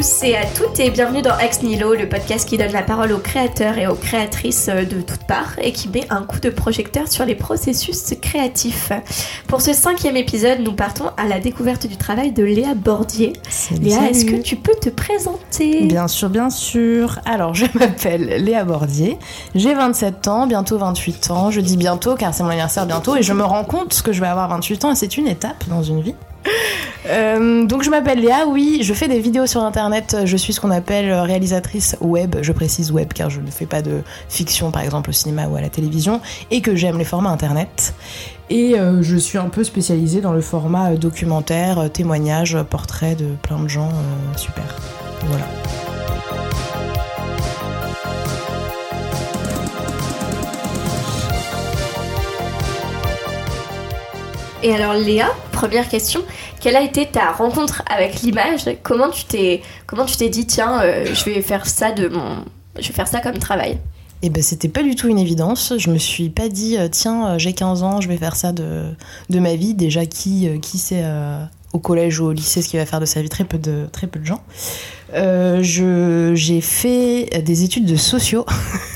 Bonjour à tous et à toutes et bienvenue dans Ex Nilo, le podcast qui donne la parole aux créateurs et aux créatrices de toutes parts et qui met un coup de projecteur sur les processus créatifs. Pour ce cinquième épisode, nous partons à la découverte du travail de Léa Bordier. Léa, est-ce que tu peux te présenter? Bien sûr, bien sûr. Alors, je m'appelle Léa Bordier, j'ai 27 ans, bientôt 28 ans. Je dis bientôt car c'est mon anniversaire bientôt et je me rends compte que je vais avoir 28 ans et c'est une étape dans une vie. Euh, donc je m'appelle Léa, oui, je fais des vidéos sur internet, je suis ce qu'on appelle réalisatrice web, je précise web car je ne fais pas de fiction par exemple au cinéma ou à la télévision, et que j'aime les formats internet. Et euh, je suis un peu spécialisée dans le format documentaire, témoignage, portrait de plein de gens, euh, super. Voilà. Et alors Léa, première question, quelle a été ta rencontre avec l'image? Comment tu t'es comment tu t'es dit tiens, euh, je vais faire ça de mon je vais faire ça comme travail? Et eh ben c'était pas du tout une évidence. Je me suis pas dit euh, tiens, euh, j'ai 15 ans, je vais faire ça de, de ma vie. Déjà qui qui sait au collège ou au lycée ce qu'il va faire de sa vie? Très peu de très peu de gens. j'ai fait des études de sociaux,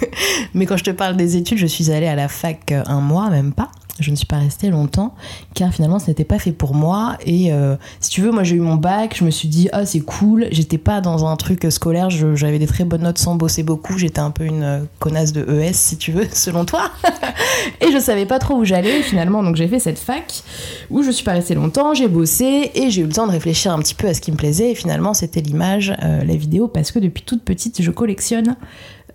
mais quand je te parle des études, je suis allée à la fac un mois, même pas je ne suis pas restée longtemps car finalement ce n'était pas fait pour moi. Et euh, si tu veux moi j'ai eu mon bac je me suis dit ah c'est cool. J'étais pas dans un truc scolaire j'avais des très bonnes notes sans bosser beaucoup. J'étais un peu une euh, connasse de ES si tu veux selon toi. Et je savais pas trop où j'allais finalement. Donc j'ai fait cette fac où je suis pas restée longtemps j'ai bossé et j'ai eu le temps de réfléchir un petit peu à ce qui me plaisait. Et finalement c'était l'image euh, la vidéo parce que depuis toute petite je collectionne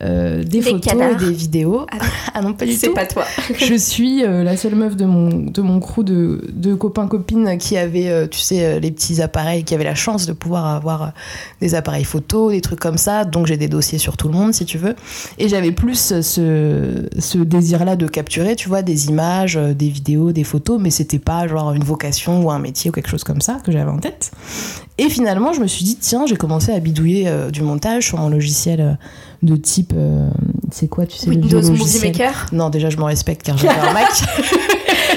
euh, des, photos et des vidéos. Ah, ah non, pas du tout. C'est pas toi. je suis euh, la seule meuf de mon, de mon crew de, de copains-copines qui avait, euh, tu sais, les petits appareils, qui avait la chance de pouvoir avoir des appareils photos, des trucs comme ça. Donc j'ai des dossiers sur tout le monde, si tu veux. Et j'avais plus ce, ce désir-là de capturer, tu vois, des images, des vidéos, des photos, mais c'était pas genre une vocation ou un métier ou quelque chose comme ça que j'avais en tête. Et finalement, je me suis dit, tiens, j'ai commencé à bidouiller du montage sur mon logiciel de type. Euh, c'est quoi, tu sais, Windows le Movie Maker Non, déjà, je me respecte car j'ai un Mac.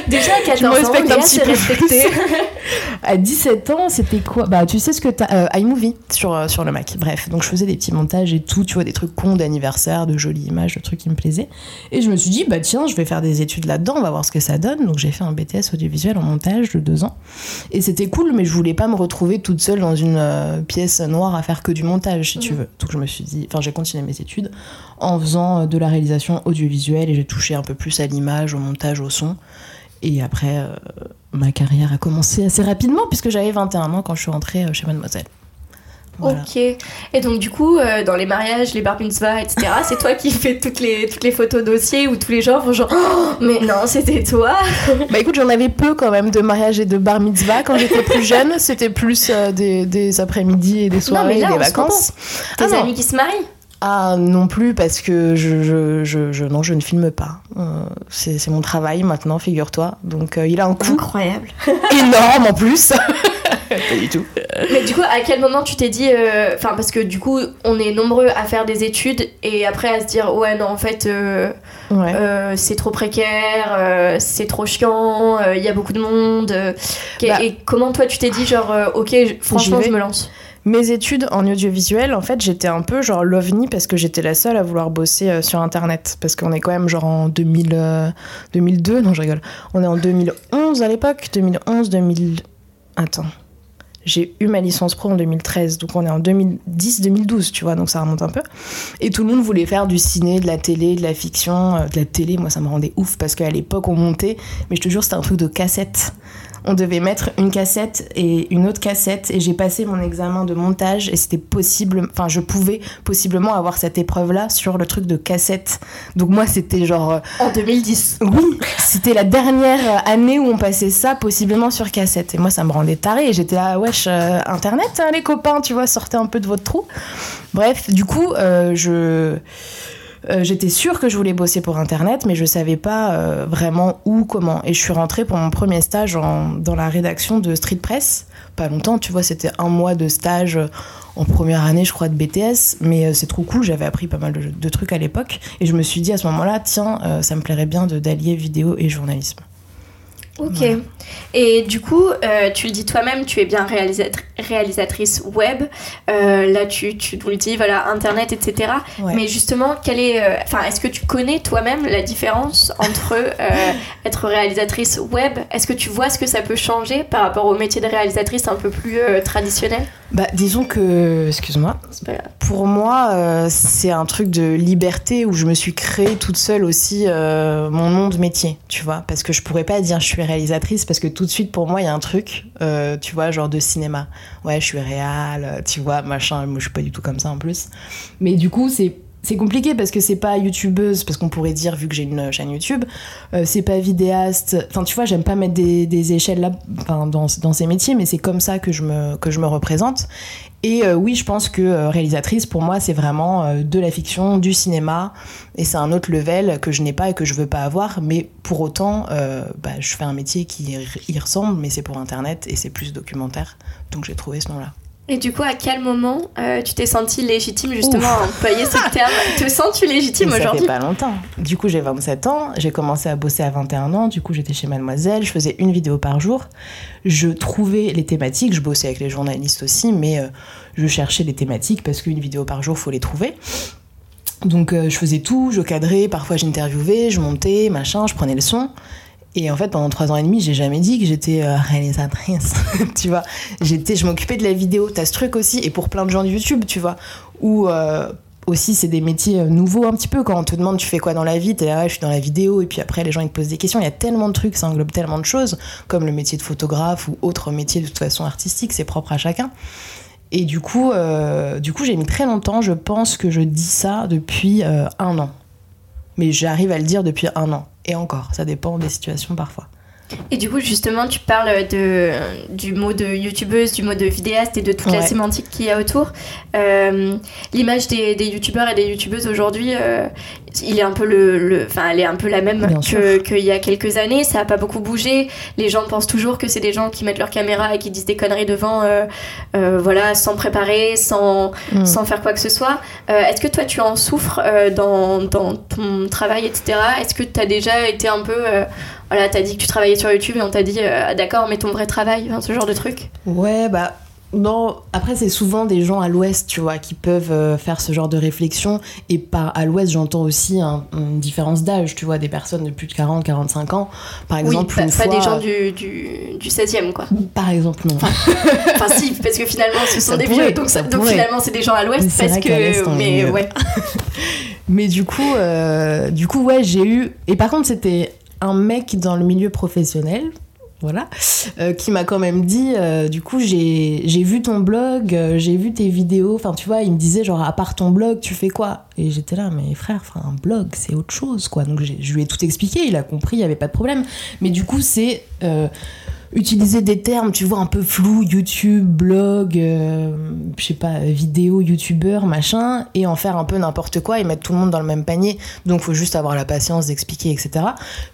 déjà, à 14 ans, c'est respecté. à 17 ans, c'était quoi? Bah, tu sais ce que t'as. Euh, iMovie sur, euh, sur le Mac. Bref, donc je faisais des petits montages et tout, tu vois, des trucs cons d'anniversaire, de jolies images, de trucs qui me plaisaient. Et je me suis dit, bah tiens, je vais faire des études là-dedans, on va voir ce que ça donne. Donc j'ai fait un BTS audiovisuel en montage de deux ans. Et c'était cool, mais je voulais pas me retrouver toute seule dans une euh, pièce noire à faire que du montage, si tu veux. Donc je me suis dit, enfin, j'ai continué mes études en faisant de la réalisation audiovisuelle et j'ai touché un peu plus à l'image, au montage, au son. Et après, euh, ma carrière a commencé assez rapidement puisque j'avais 21 ans quand je suis rentrée euh, chez Mademoiselle. Ok. Et donc du coup, euh, dans les mariages, les bar mitzvahs, etc., c'est toi qui fais toutes les, toutes les photos dossiers où tous les gens vont genre oh, mais non, c'était toi Bah écoute, j'en avais peu quand même de mariage et de bar mitzvah quand j'étais plus jeune. C'était plus des, des après-midi et des soirées et des vacances. Tes ah, amis qui se marient ah non plus parce que je, je, je, non je ne filme pas. Euh, c'est mon travail maintenant, figure-toi. Donc euh, il a un coût incroyable, énorme en plus. pas du tout. Mais du coup, à quel moment tu t'es dit, euh, enfin parce que du coup, on est nombreux à faire des études et après à se dire ouais non en fait c'est trop précaire, c'est trop chiant, il y a beaucoup de monde. Bah et comment toi tu t'es dit genre ok franchement je me lance? Mes études en audiovisuel, en fait, j'étais un peu genre l'ovni parce que j'étais la seule à vouloir bosser euh, sur Internet. Parce qu'on est quand même genre en 2000, 2002, euh, non, je rigole. On est en 2011 à l'époque, 2011, 2000... Attends. J'ai eu ma licence pro en 2013, donc on est en 2010-2012, tu vois, donc ça remonte un peu. Et tout le monde voulait faire du ciné, de la télé, de la fiction. Euh, de la télé, moi ça me rendait ouf parce qu'à l'époque on montait, mais je te jure, c'était un truc de cassette on devait mettre une cassette et une autre cassette et j'ai passé mon examen de montage et c'était possible, enfin je pouvais possiblement avoir cette épreuve là sur le truc de cassette. Donc moi c'était genre... Euh, en 2010 Oui, c'était la dernière année où on passait ça possiblement sur cassette et moi ça me rendait taré et j'étais là, wesh, euh, internet hein, les copains, tu vois, sortez un peu de votre trou. Bref, du coup, euh, je... Euh, j'étais sûre que je voulais bosser pour Internet, mais je savais pas euh, vraiment où, comment. Et je suis rentrée pour mon premier stage dans la rédaction de Street Press. Pas longtemps, tu vois, c'était un mois de stage en première année, je crois, de BTS. Mais euh, c'est trop cool, j'avais appris pas mal de, trucs à l'époque. Et je me suis dit à ce moment-là, tiens, ça me plairait bien d'allier vidéo et journalisme. Ok. Voilà. Et du coup, euh, tu le dis toi-même, tu es bien réalisatri- réalisatrice web. Euh, là, tu, tu nous le dis, voilà, Internet, etc. Ouais. Mais justement, quelle est, euh, enfin, est-ce que tu connais toi-même la différence entre être réalisatrice web? Est-ce que tu vois ce que ça peut changer par rapport au métier de réalisatrice un peu plus traditionnel? Bah, disons que, excuse-moi, pour moi, c'est un truc de liberté où je me suis créée toute seule aussi mon nom de métier, tu vois. Parce que je pourrais pas dire je suis réalisatrice parce que tout de suite pour moi il y a un truc, euh, tu vois, genre de cinéma. Ouais, je suis réal, euh, tu vois, machin. Moi je suis pas du tout comme ça en plus. Mais du coup, c'est. C'est compliqué parce que c'est pas youtubeuse, parce qu'on pourrait dire, vu que j'ai une chaîne YouTube, euh, c'est pas vidéaste. Enfin, tu vois, j'aime pas mettre des, échelles là, enfin, dans, ces métiers, mais c'est comme ça que je me, que je me représente. Et euh, oui, je pense que euh, réalisatrice, pour moi, c'est vraiment de la fiction, du cinéma, et c'est un autre level que je n'ai pas et que je veux pas avoir. Mais pour autant, bah, je fais un métier qui y ressemble, mais c'est pour Internet et c'est plus documentaire. Donc j'ai trouvé ce nom-là. Et du coup, à quel moment euh, tu t'es sentie légitime justement à employer ce terme? Te sens-tu légitime Mais ça fait aujourd'hui pas longtemps. Du coup, j'ai 27 ans. J'ai commencé à bosser à 21 ans. Du coup, j'étais chez Mademoiselle. Je faisais une vidéo par jour. Je trouvais les thématiques. Je bossais avec les journalistes aussi, mais euh, je cherchais les thématiques parce qu'une vidéo par jour, faut les trouver. Donc, euh, je faisais tout. Je cadrais. Parfois, j'interviewais. Je montais, machin. Je prenais le son. Et en fait, pendant trois ans et demi, j'ai jamais dit que j'étais euh, réalisatrice. tu vois, j'étais, je m'occupais de la vidéo. T'as ce truc aussi, et pour plein de gens de YouTube, tu vois, où euh, aussi c'est des métiers euh, nouveaux un petit peu. Quand on te demande tu fais quoi dans la vie, t'es là, ouais, je suis dans la vidéo, et puis après les gens ils te posent des questions. Il y a tellement de trucs, ça englobe tellement de choses, comme le métier de photographe ou autre métier de toute façon artistique, c'est propre à chacun. Et du coup, du coup, j'ai mis très longtemps. Je pense que je dis ça depuis un an. Mais j'arrive à le dire depuis un an. Et encore, ça dépend des situations parfois. Et du coup, justement, tu parles de, du mot de youtubeuse, du mot de vidéaste et de toute la sémantique qu'il y a autour. Euh, L'image des, des youtubeurs et des youtubeuses aujourd'hui, euh, il est un peu le, enfin, elle est un peu la même que- qu'il y a quelques années. Ça n'a pas beaucoup bougé. Les gens pensent toujours que c'est des gens qui mettent leur caméra et qui disent des conneries devant, euh, voilà, sans préparer, sans, Mm. sans faire quoi que ce soit. Est-ce que toi, tu en souffres dans, dans ton travail, etc. Est-ce que tu as déjà été un peu. Voilà, t'as dit que tu travaillais sur YouTube et on t'a dit euh, Ah, d'accord, mais ton vrai travail, ce genre de truc. Ouais, bah. Non, après, c'est souvent des gens à l'ouest, tu vois, qui peuvent euh, faire ce genre de réflexion. Et par à l'ouest, j'entends aussi un- une différence d'âge, tu vois, des personnes de plus de 40, 45 ans. Par exemple, oui, pas, une pas fois. des gens du, du, du 16e, quoi. Par exemple, non. Enfin, si, parce que finalement, ce sont Ça des pourrait, vieux, donc, ça finalement, c'est des gens à l'ouest parce que. on Mais ouais. Mais du coup, euh, du coup, ouais, j'ai eu. Et par contre, c'était un mec dans le milieu professionnel, voilà, euh, qui m'a quand même dit. euh, du coup, j'ai vu ton blog, euh, j'ai vu tes vidéos. Enfin, tu vois, il me disait genre, à part ton blog, tu fais quoi? Et j'étais là, mais frère, un blog, c'est autre chose, quoi. Donc, je lui ai tout expliqué. Il a compris, il y avait pas de problème. Mais du coup, c'est utiliser des termes, tu vois, un peu flous, YouTube, blog, euh, je sais pas, vidéo, youtubeur, machin, et en faire un peu n'importe quoi et mettre tout le monde dans le même panier. Donc faut juste avoir la patience d'expliquer, etc.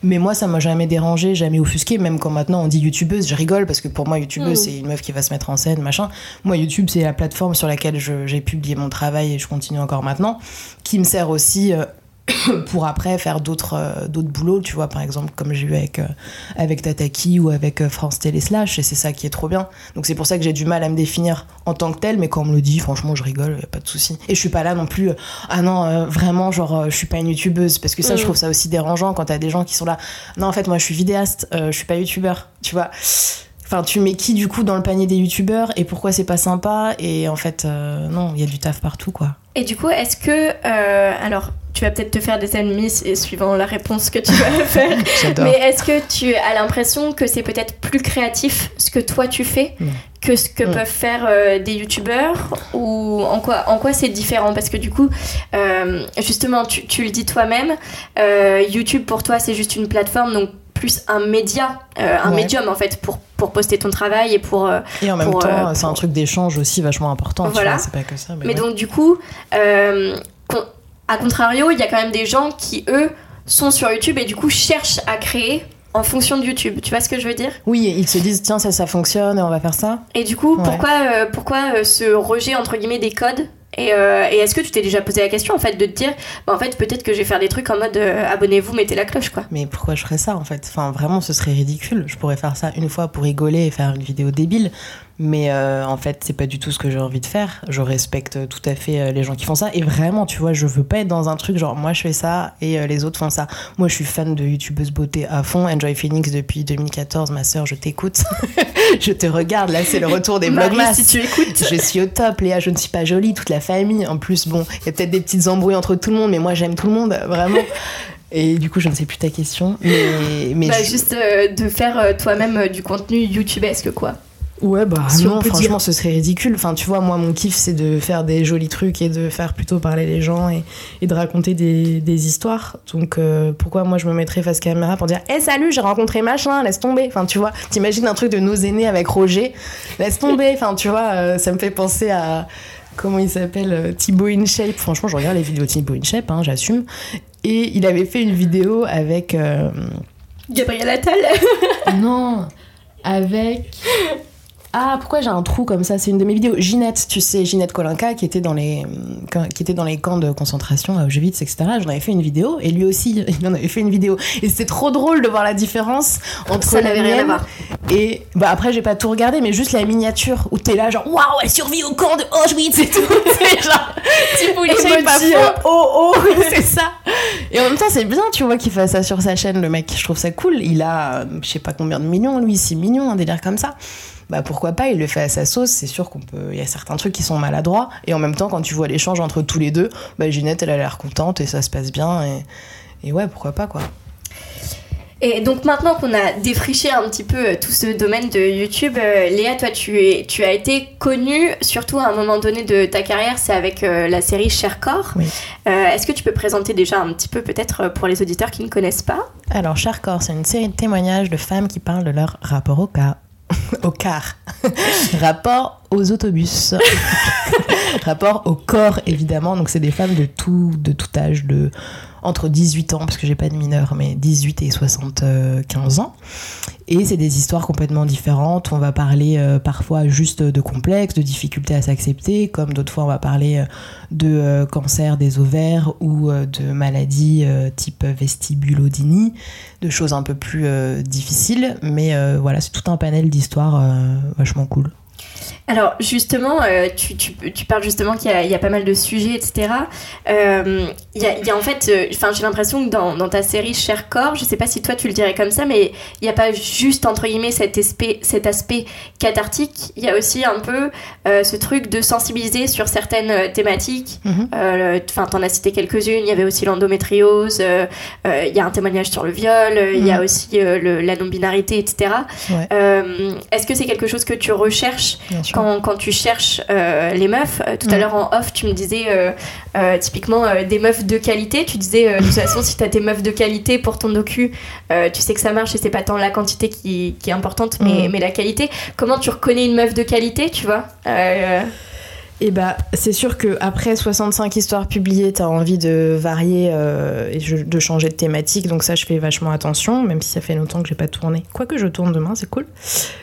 Mais moi, ça m'a jamais dérangé, jamais offusqué, même quand maintenant on dit youtubeuse, je rigole parce que pour moi, youtubeuse, Mm. c'est une meuf qui va se mettre en scène, machin. Moi, YouTube, c'est la plateforme sur laquelle j'ai publié mon travail et je continue encore maintenant, qui me sert aussi. euh, pour après faire d'autres euh, d'autres boulots tu vois par exemple comme j'ai eu avec euh, avec Tataki ou avec euh, France Télé Slash et c'est ça qui est trop bien donc c'est pour ça que j'ai du mal à me définir en tant que tel mais quand on me le dit franchement je rigole y a pas de souci et je suis pas là non plus ah non euh, vraiment genre je suis pas une youtubeuse parce que ça Mm. je trouve ça aussi dérangeant quand t'as des gens qui sont là non en fait moi je suis vidéaste euh, je suis pas youtubeur tu vois Enfin, tu mets qui du coup dans le panier des youtubeurs et pourquoi c'est pas sympa Et en fait, euh, non, il y a du taf partout quoi. Et du coup, est-ce que. euh, alors, tu vas peut-être te faire des ennemis et suivant la réponse que tu vas faire. Mais est-ce que tu as l'impression que c'est peut-être plus créatif ce que toi tu fais Non. que ce que Mm. peuvent faire euh, des youtubeurs Ou en quoi, en quoi c'est différent? Parce que du coup, euh, justement, tu, tu le dis toi-même, euh, YouTube pour toi c'est juste une plateforme, donc plus un média, euh, un Ouais. médium en fait pour, pour poster ton travail et pour. euh, Et en même pour, temps, euh, c'est un truc d'échange aussi vachement important. tu Voilà. vois, C'est pas que ça. Mais, Mais ouais. donc du coup, à contrario, il y a quand même des gens qui, eux, sont sur YouTube et du coup cherchent à créer en fonction de YouTube. Tu vois ce que je veux dire? Oui, ils se disent tiens ça ça fonctionne et on va faire ça. Et du coup, Ouais. pourquoi, euh, pourquoi euh, ce rejet entre guillemets des codes? Et, euh, et est-ce que tu t'es déjà posé la question en fait de te dire, bah, en fait peut-être que je vais faire des trucs en mode euh, abonnez-vous, mettez la cloche quoi. Mais pourquoi je ferais ça en fait? Enfin vraiment ce serait ridicule. Je pourrais faire ça une fois pour rigoler et faire une vidéo débile. Mais euh, en fait, c'est pas du tout ce que j'ai envie de faire. Je respecte tout à fait euh, les gens qui font ça. Et vraiment, tu vois, je veux pas être dans un truc genre moi je fais ça et euh, les autres font ça. Moi, je suis fan de youtubeuse beauté à fond. Enjoy Phoenix depuis 2014. Ma sœur, je t'écoute. je te regarde. Là, c'est le retour des vlogmas. si tu écoutes. Je suis au top, Léa. Je ne suis pas jolie. Toute la famille. En plus, bon, il y a peut-être des petites embrouilles entre tout le monde, mais moi, j'aime tout le monde, vraiment. Et du coup, je ne sais plus ta question. Mais, mais Bah, je- juste euh, de faire euh, toi-même euh, du contenu youtubesque quoi. Ouais, bah Si non, franchement, ce serait ridicule. Enfin, tu vois, moi, mon kiff, c'est de faire des jolis trucs et de faire plutôt parler les gens et, et de raconter des, des histoires. Donc, euh, pourquoi moi, je me mettrais face caméra pour dire Hé, salut, j'ai rencontré machin, laisse tomber. Enfin, tu vois, t'imagines un truc de nos aînés avec Roger, laisse tomber. Enfin, tu vois, euh, ça me fait penser à. Comment il s'appelle euh, Thibaut InShape. Franchement, je regarde les vidéos de Thibaut InShape, hein, j'assume. Et il avait fait une vidéo avec. euh, Gabriel Attal. non, avec. Ah, pourquoi j'ai un trou comme ça? C'est une de mes vidéos. Ginette, tu sais, Ginette Kolinka, qui était dans les, qui était dans les camps de concentration à Auschwitz, etc. J'en avais fait une vidéo, et lui aussi, il en avait fait une vidéo. Et c'était trop drôle de voir la différence entre Ça la rien à voir. et bah après j'ai pas tout regardé, mais juste la miniature où t'es là genre waouh, elle survit au camp de Auschwitz et tout. c'est genre et InShape pas faux, fond. oh oh, c'est ça. Et en même temps, c'est bien, tu vois, qu'il fasse ça sur sa chaîne, le mec. Je trouve ça cool. Il a, euh, je sais pas combien de millions, lui, 6 millions, un délire comme ça. Bah pourquoi pas, il le fait à sa sauce. C'est sûr qu'on peut. Il y a certains trucs qui sont maladroits. Et en même temps, quand tu vois l'échange entre tous les deux, bah Ginette, elle a l'air contente et ça se passe bien. Et, et ouais, pourquoi pas, quoi. Et donc maintenant qu'on a défriché un petit peu euh, tout ce domaine de YouTube, euh, Léa, toi tu, es, tu as été connue, surtout à un moment donné de ta carrière, c'est avec euh, la série Cher Corps. Oui. Euh, Est-ce que tu peux présenter déjà un petit peu peut-être pour les auditeurs qui ne connaissent pas? Alors, Cher Corps, c'est une série de témoignages de femmes qui parlent de leur rapport au car. au car. rapport aux autobus. rapport au corps, évidemment. Donc, c'est des femmes de tout, de tout âge, de entre 18 ans, parce que j'ai pas de mineur, mais 18 et 75 ans. Et c'est des histoires complètement différentes. On va parler euh, parfois juste de complexes, de difficultés à s'accepter, comme d'autres fois on va parler euh, de euh, cancer des ovaires ou de maladies type vestibulodynie, de choses un peu plus difficiles. Mais voilà, c'est tout un panel d'histoires vachement cool. Alors justement, euh, tu, tu, tu parles justement qu'il y, a- il y a pas mal de sujets, etc. Euh, Il y, a, il y a en fait, euh, enfin j'ai l'impression que dans, dans ta série Cher Corps, je sais pas si toi tu le dirais comme ça, mais il n'y a pas juste entre guillemets cet aspect, cet aspect cathartique. Il y a aussi un peu ce truc de sensibiliser sur certaines thématiques. Mhm. Enfin, t'en as cité quelques-unes. Il y avait aussi l'endométriose. Il y a un témoignage sur le viol. Il y a Mhm. aussi le- la non-binarité, etc. Ouais. Est-ce que c'est quelque chose que tu recherches. Quand, quand tu cherches euh, les meufs, euh, tout à Mm. l'heure en off, tu me disais euh, typiquement des meufs de qualité. Tu disais de toute façon, si t'as tes meufs de qualité pour ton docu, tu sais que ça marche et c'est pas tant la quantité qui, qui est importante, mais, Mm. mais la qualité. Comment tu reconnais une meuf de qualité, tu vois Et bah, c'est sûr que après 65 histoires publiées, t'as envie de varier euh, et de changer de thématique. Donc ça, je fais vachement attention, même si ça fait longtemps que j'ai pas tourné. Quoique je tourne demain, c'est cool.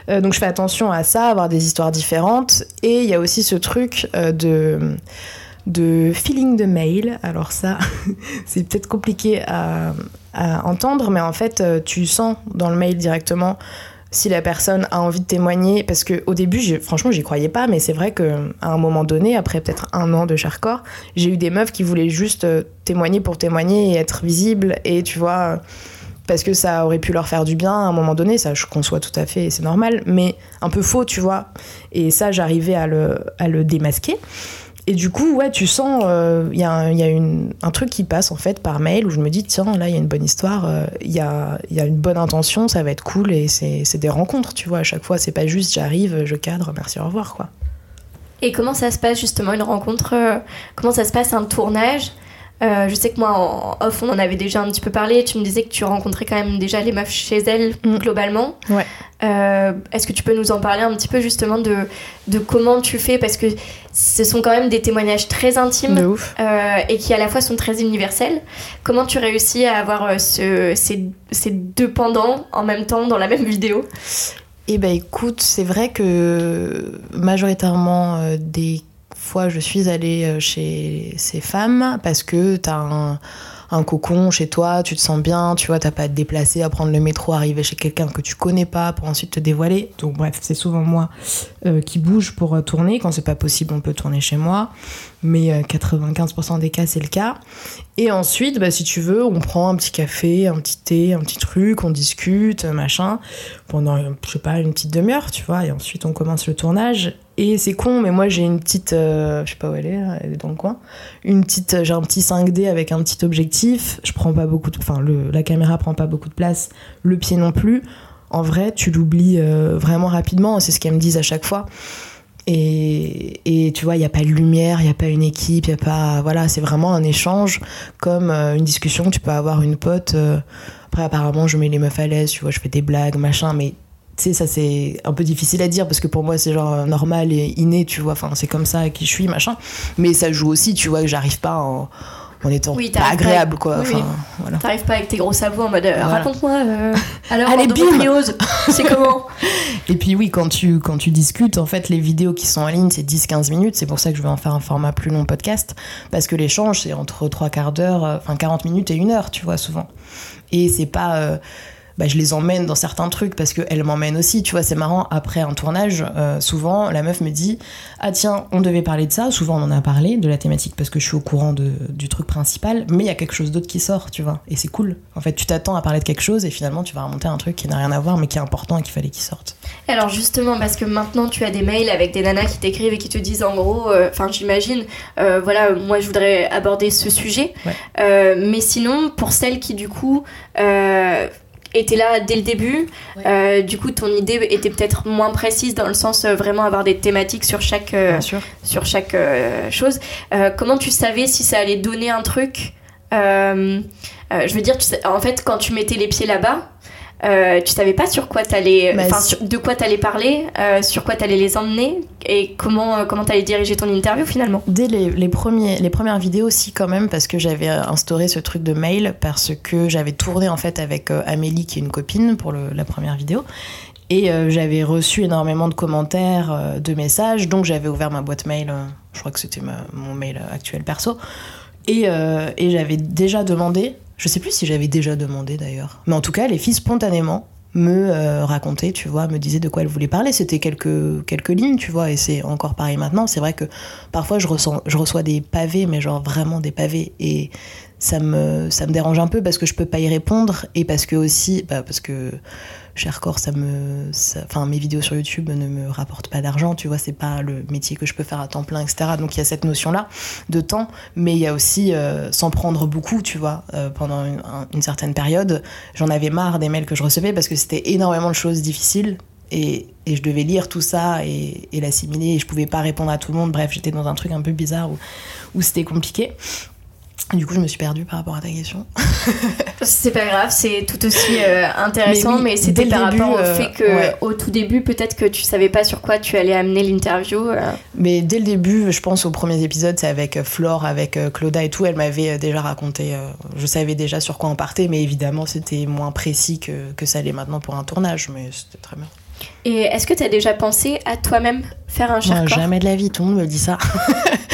Euh, donc je fais attention à ça, avoir des histoires différentes. Et il y a aussi ce truc euh, de feeling de mail. Alors ça, c'est peut-être compliqué à, entendre, mais en fait, tu sens dans le mail directement si la personne a envie de témoigner, parce que au début, franchement, j'y croyais pas, mais c'est vrai que à un moment donné, après peut-être un an de Charcor, j'ai eu des meufs qui voulaient juste euh, témoigner pour témoigner et être visibles, et tu vois, parce que ça aurait pu leur faire du bien à un moment donné, ça je conçois tout à fait, c'est normal, mais un peu faux, tu vois, et ça j'arrivais à le, à le démasquer. Et du coup, ouais, tu sens, il y a, un- y a une- un truc qui passe en fait par mail où je me dis, tiens, là, il y a une bonne histoire, il y, a, y a une bonne intention, ça va être cool et c'est c'est des rencontres, tu vois. À chaque fois, c'est pas juste j'arrive, je cadre, merci, au revoir, quoi. Et comment ça se passe justement une rencontre euh, Comment ça se passe un tournage? Euh, Je sais que moi en off on en avait déjà un petit peu parlé. Tu me disais que tu rencontrais quand même déjà les meufs chez elles Mm. globalement. Ouais. Euh, Est-ce que tu peux nous en parler un petit peu justement de, de comment tu fais? Parce que ce sont quand même des témoignages très intimes. De ouf. euh, et qui à la fois sont très universels. Comment tu réussis à avoir ce- ces, ces deux pendants en même temps dans la même vidéo? Eh ben écoute, c'est vrai que majoritairement euh, des fois je suis allée chez ces femmes parce que t'as un un cocon chez toi, tu te sens bien, tu vois, t'as pas à te déplacer, à prendre le métro, arriver chez quelqu'un que tu connais pas pour ensuite te dévoiler. Donc bref, c'est souvent moi euh, qui bouge pour euh, tourner. Quand c'est pas possible, on peut tourner chez moi. Mais 95% euh, des cas, c'est le cas. Et ensuite, bah, si tu veux, on prend un petit café, un petit thé, un petit truc, on discute, machin, pendant, je sais pas, une petite demi-heure, tu vois. Et ensuite, on commence le tournage. Et c'est con, mais moi j'ai une petite, euh, je sais pas où elle est, elle est dans le coin. Une petite, j'ai un petit 5D avec un petit objectif. Je prends pas beaucoup, de, enfin la caméra prend pas beaucoup de place, le pied non plus. En vrai, tu l'oublies euh, vraiment rapidement. C'est ce qu'elles me disent à chaque fois. Et, tu vois, il n'y a pas de lumière, il n'y a pas une équipe, il a pas, voilà, c'est vraiment un échange comme euh, une discussion que tu peux avoir une pote. après, apparemment, je mets les meufs à l'aise, tu vois, je fais des blagues, machin, mais tu sais, ça c'est un peu difficile à dire parce que pour moi c'est genre normal et inné, tu vois. Enfin, c'est comme ça qui je suis, machin. Mais ça joue aussi, tu vois, que j'arrive pas en, en étant pas agréable, quoi. Voilà. T'arrives pas avec tes gros sabots en mode euh, raconte-moi. Euh, alors, Allez, c'est comment? Et puis oui, quand tu, quand tu discutes, en fait, les vidéos qui sont en ligne, c'est 10-15 minutes. C'est pour ça que je vais en faire un format plus long podcast. Parce que l'échange, c'est entre 3 quarts d'heure, euh, enfin 40 minutes et une heure, tu vois, souvent. Et c'est pas bah, je les emmène dans certains trucs parce qu'elles m'emmènent aussi. Tu vois, c'est marrant. Après un tournage, euh, souvent, la meuf me dit Ah, tiens, on devait parler de ça. Souvent, on en a parlé de la thématique parce que je suis au courant de, du truc principal, mais il y a quelque chose d'autre qui sort, tu vois. Et c'est cool. En fait, tu t'attends à parler de quelque chose et finalement, tu vas remonter un truc qui n'a rien à voir, mais qui est important et qu'il fallait qu'il sorte. Alors, justement, parce que maintenant, tu as des mails avec des nanas qui t'écrivent et qui te disent en gros, euh, enfin, j'imagine, euh, voilà, moi, je voudrais aborder ce sujet. mais sinon, pour celles qui, du coup, était là dès le début. Euh, du coup, ton idée était peut-être moins précise dans le sens euh, vraiment avoir des thématiques sur chaque, euh, sur chaque chose. comment tu savais si ça allait donner un truc Je veux dire, en fait, quand tu mettais les pieds là-bas, euh, tu savais pas sur quoi t'allais, bah, de quoi t'allais parler, euh, sur quoi t'allais les emmener et comment euh, comment t'allais diriger ton interview finalement? Dès les, les, premiers les premières vidéos aussi quand même parce que j'avais instauré ce truc de mail parce que j'avais tourné en fait avec Amélie qui est une copine pour le, la première vidéo. Et j'avais reçu énormément de commentaires, de messages. Donc j'avais ouvert ma boîte mail, je crois que c'était mon mail actuel perso. Et, et j'avais déjà demandé je sais plus si j'avais déjà demandé d'ailleurs. Mais en tout cas, les filles spontanément me euh, racontaient, tu vois, me disaient de quoi elles voulaient parler. C'était quelques, quelques lignes, tu vois, et c'est encore pareil maintenant. C'est vrai que parfois je, reçois des pavés, mais genre vraiment des pavés. Et ça me, ça me dérange un peu parce que je peux pas y répondre et parce que aussi, bah, parce que Chercore, ça me, enfin mes vidéos sur YouTube ne me rapportent pas d'argent, tu vois, c'est pas le métier que je peux faire à temps plein, etc. Donc il y a cette notion-là de temps, mais il y a aussi euh, s'en prendre beaucoup, tu vois. Euh, pendant une, certaine période, j'en avais marre des mails que je recevais parce que c'était énormément de choses difficiles et, je devais lire tout ça et, l'assimiler et je pouvais pas répondre à tout le monde. Bref, j'étais dans un truc un peu bizarre où c'était compliqué. Du coup, je me suis perdue par rapport à ta question. c'est pas grave, c'est tout aussi euh, intéressant, mais, c'était par rapport au euh, fait que, au tout début, peut-être que tu savais pas sur quoi tu allais amener l'interview. Euh. Mais dès le début, je pense aux premiers épisodes, c'est avec Flore, avec Claudia et tout, elle m'avait déjà raconté, je savais déjà sur quoi on partait, mais évidemment, c'était moins précis que, que ça l'est maintenant pour un tournage, mais c'était très bien. Et est-ce que tu as déjà pensé à toi-même faire un cher Jamais de la vie, tout le monde me dit ça.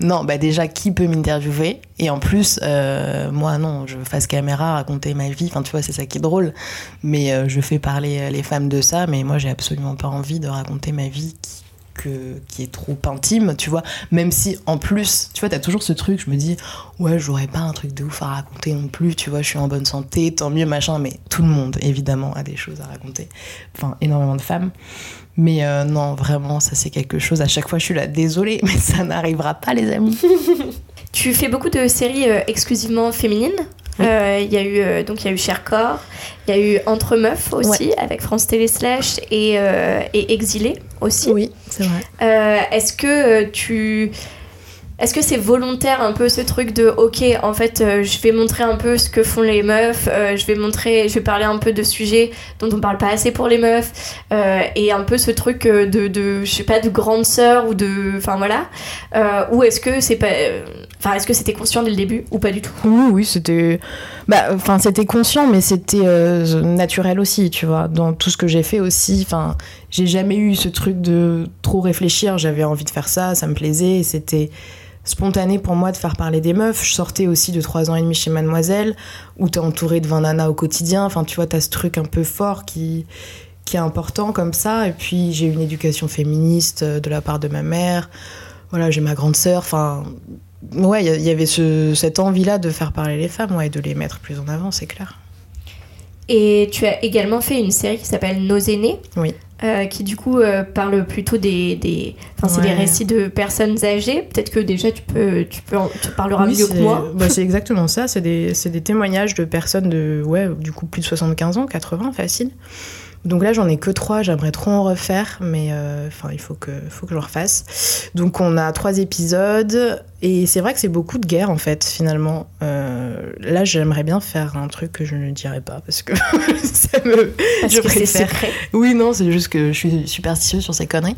non, bah déjà, qui peut m'interviewer? Et en plus, euh, moi, non, je face caméra, raconter ma vie, enfin, tu vois, c'est ça qui est drôle. Mais euh, je fais parler les femmes de ça, mais moi, j'ai absolument pas envie de raconter ma vie qui qui est trop intime, tu vois. Même si, en plus, tu vois, t'as toujours ce truc, je me dis, ouais, j'aurais pas un truc de ouf à raconter non plus, tu vois, je suis en bonne santé, tant mieux, machin, mais tout le monde, évidemment, a des choses à raconter. Enfin, énormément de femmes. Mais euh, non, vraiment, ça c'est quelque chose. À chaque fois, je suis là, désolée, mais ça n'arrivera pas, les amis. tu fais beaucoup de séries euh, exclusivement féminines euh, il y a eu donc il y a eu Cher Corps, il y a eu Entre Meufs aussi avec France Télé Slash et, et Exilé aussi. Oui, c'est vrai. Est-ce que tu est-ce que c'est volontaire un peu ce truc de ok en fait je vais montrer un peu ce que font les meufs, je vais montrer, je vais parler un peu de sujets dont on parle pas assez pour les meufs et un peu ce truc de, de je sais pas de grande sœur ou de enfin voilà ou est-ce que c'est pas Enfin, est-ce que c'était conscient dès le début ou pas du tout? Oui, oui, c'était. Bah, enfin, c'était conscient, mais c'était euh, naturel aussi, tu vois. Dans tout ce que j'ai fait aussi, enfin, j'ai jamais eu ce truc de trop réfléchir. J'avais envie de faire ça, ça me plaisait. C'était spontané pour moi de faire parler des meufs. Je sortais aussi de 3 ans et demi chez Mademoiselle, où t'es entourée de 20 nanas au quotidien. Enfin, tu vois, t'as ce truc un peu fort qui, qui est important comme ça. Et puis, j'ai une éducation féministe euh, de la part de ma mère. Voilà, j'ai ma grande sœur. Enfin, ouais, il y, avait ce, cette envie-là de faire parler les femmes, et de les mettre plus en avant, c'est clair. Et tu as également fait une série qui s'appelle Nos aînés. Oui. Euh, qui du coup euh, parle plutôt des, des... enfin c'est des récits de personnes âgées peut-être que déjà tu peux tu peux en... tu parleras mieux que moi bah, c'est exactement ça c'est des, des témoignages de personnes de ouais du coup plus de 75 ans 80 facile donc là, j'en ai que trois. J'aimerais trop en refaire, mais euh, il faut que, faut que je refasse. Donc on a trois épisodes, et c'est vrai que c'est beaucoup de guerre en fait, finalement. Euh, là, j'aimerais bien faire un truc que je ne dirais pas parce que ça me. Parce je que préfère. Oui, non, c'est juste que je suis superstitieuse sur ces conneries.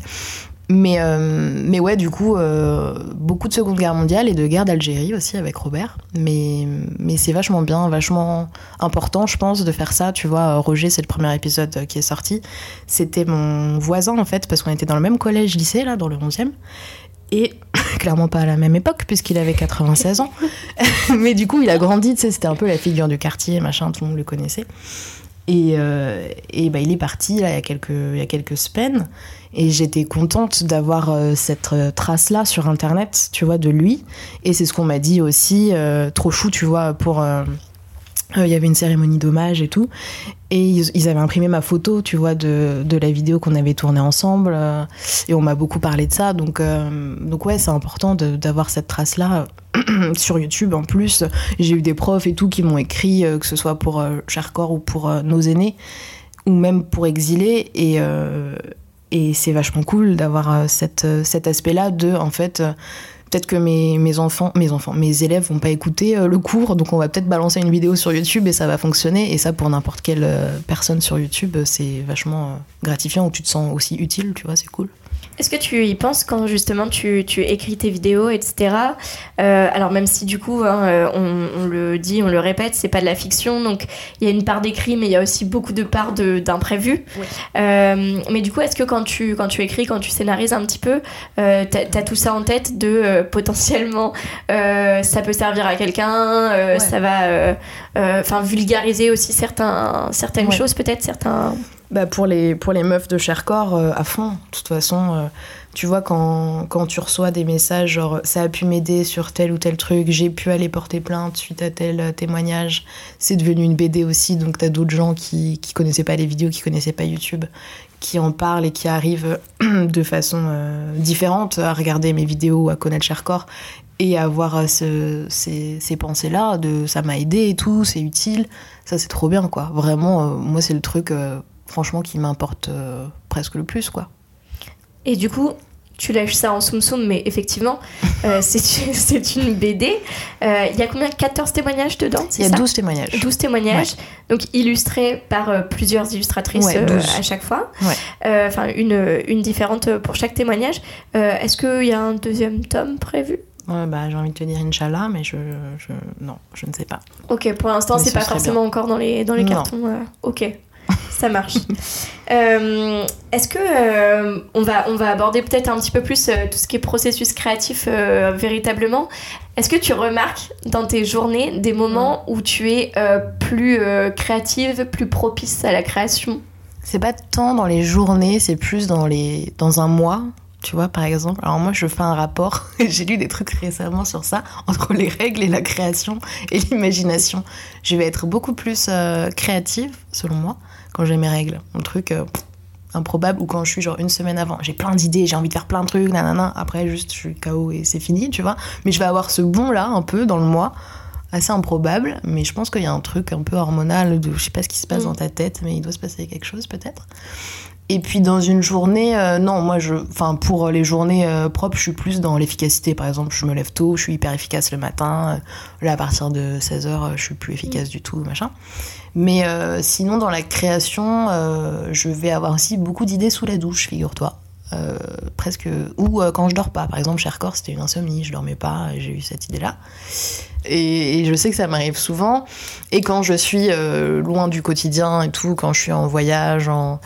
Mais, euh, mais ouais, du coup, euh, beaucoup de Seconde Guerre mondiale et de guerre d'Algérie aussi avec Robert. Mais, mais c'est vachement bien, vachement important, je pense, de faire ça. Tu vois, Roger, c'est le premier épisode qui est sorti. C'était mon voisin, en fait, parce qu'on était dans le même collège-lycée, là, dans le 11e. Et clairement pas à la même époque, puisqu'il avait 96 ans. mais du coup, il a grandi, tu sais, c'était un peu la figure du quartier, machin, tout le monde le connaissait. Et, euh, et bah, il est parti il, y a quelques, il y a quelques semaines. Et j'étais contente d'avoir euh, cette euh, trace-là sur Internet, tu vois, de lui. Et c'est ce qu'on m'a dit aussi, trop chou, tu vois, pour... Il y avait une cérémonie d'hommage et tout. Et ils, avaient imprimé ma photo, tu vois, de, de la vidéo qu'on avait tournée ensemble. et on m'a beaucoup parlé de ça. Donc, donc ouais, c'est important d'avoir cette trace-là sur YouTube. En plus, j'ai eu des profs et tout qui m'ont écrit, que ce soit pour Chercor ou pour nos aînés, ou même pour Exilés. Et, et c'est vachement cool d'avoir euh, cette, euh, cet aspect-là de, en fait, euh, peut-être que mes, enfants, mes enfants, mes élèves vont pas écouter le cours, donc on va peut-être balancer une vidéo sur YouTube et ça va fonctionner. Et ça, pour n'importe quelle personne sur YouTube, c'est vachement gratifiant où tu te sens aussi utile, tu vois, c'est cool. Est-ce que tu y penses quand justement tu, tu écris tes vidéos, etc. Euh, alors même si du coup, hein, euh, on, on, le dit, on le répète, c'est pas de la fiction, donc il y a une part d'écrit, mais il y a aussi beaucoup de parts d'imprévu. Oui. Euh, mais du coup, est-ce que quand tu, quand tu écris, quand tu scénarises un petit peu, euh, t'as as tout ça en tête de potentiellement ça peut servir à quelqu'un, ouais. ça va, enfin vulgariser aussi certains, certaines ouais. choses peut-être, certains bah pour, les, pour les meufs de Chercorps, euh, à fond. De toute façon, euh, tu vois, quand, quand tu reçois des messages genre ça a pu m'aider sur tel ou tel truc, j'ai pu aller porter plainte suite à tel euh, témoignage, c'est devenu une BD aussi. Donc t'as d'autres gens qui, qui connaissaient pas les vidéos, qui connaissaient pas YouTube, qui en parlent et qui arrivent de façon différente à regarder mes vidéos, à connaître Chercorps et à avoir ce, ces, ces pensées-là de ça m'a aidé et tout, c'est utile. Ça, c'est trop bien, quoi. Vraiment, moi, c'est le truc franchement qui m'importe euh, presque le plus quoi. Et du coup, tu lâches ça en soum soum, mais effectivement, euh, c'est une BD. Euh, il y a combien? 14 témoignages dedans Il y a 12 témoignages. 12 témoignages, ouais. donc illustrés par euh, plusieurs illustratrices ouais, euh, à chaque fois. Euh, enfin, une, une différente pour chaque témoignage. Est-ce qu'il y a un deuxième tome prévu? Bah, j'ai envie de te dire Inch'Allah, mais je, je, non, je ne sais pas. Ok, pour l'instant, c'est pas forcément bien. encore dans les, dans les cartons. ok, ça marche. euh, Est-ce que euh, on, va, on va aborder peut-être un petit peu plus euh, tout ce qui est processus créatif véritablement Est-ce que tu remarques dans tes journées des moments où tu es plus créative, plus propice à la création? C'est pas tant dans les journées, c'est plus dans, les, dans un mois. Tu vois, par exemple, alors moi je fais un rapport, j'ai lu des trucs récemment sur ça, entre les règles et la création et l'imagination. Je vais être beaucoup plus créative, selon moi, quand j'ai mes règles. Un truc euh, improbable ou quand je suis genre une semaine avant. J'ai plein d'idées, j'ai envie de faire plein de trucs, nanana. Après, juste, je suis KO et c'est fini, tu vois. Mais je vais avoir ce bon-là, un peu, dans le mois, assez improbable. Mais je pense qu'il y a un truc un peu hormonal de je sais pas ce qui se passe mmh. dans ta tête, mais il doit se passer quelque chose, peut-être. Et puis dans une journée, euh, non, moi, je, enfin pour les journées euh, propres, je suis plus dans l'efficacité. Par exemple, je me lève tôt, je suis hyper efficace le matin. Là, à partir de 16h, je suis plus efficace mmh. du tout, machin. Mais euh, sinon, dans la création, euh, je vais avoir aussi beaucoup d'idées sous la douche, figure-toi. euh, presque ou quand je dors pas. Par exemple, chez Record, c'était une insomnie, je dormais pas, j'ai eu cette idée-là. Et, et je sais que ça m'arrive souvent. Et quand je suis loin du quotidien et tout, quand je suis en voyage, en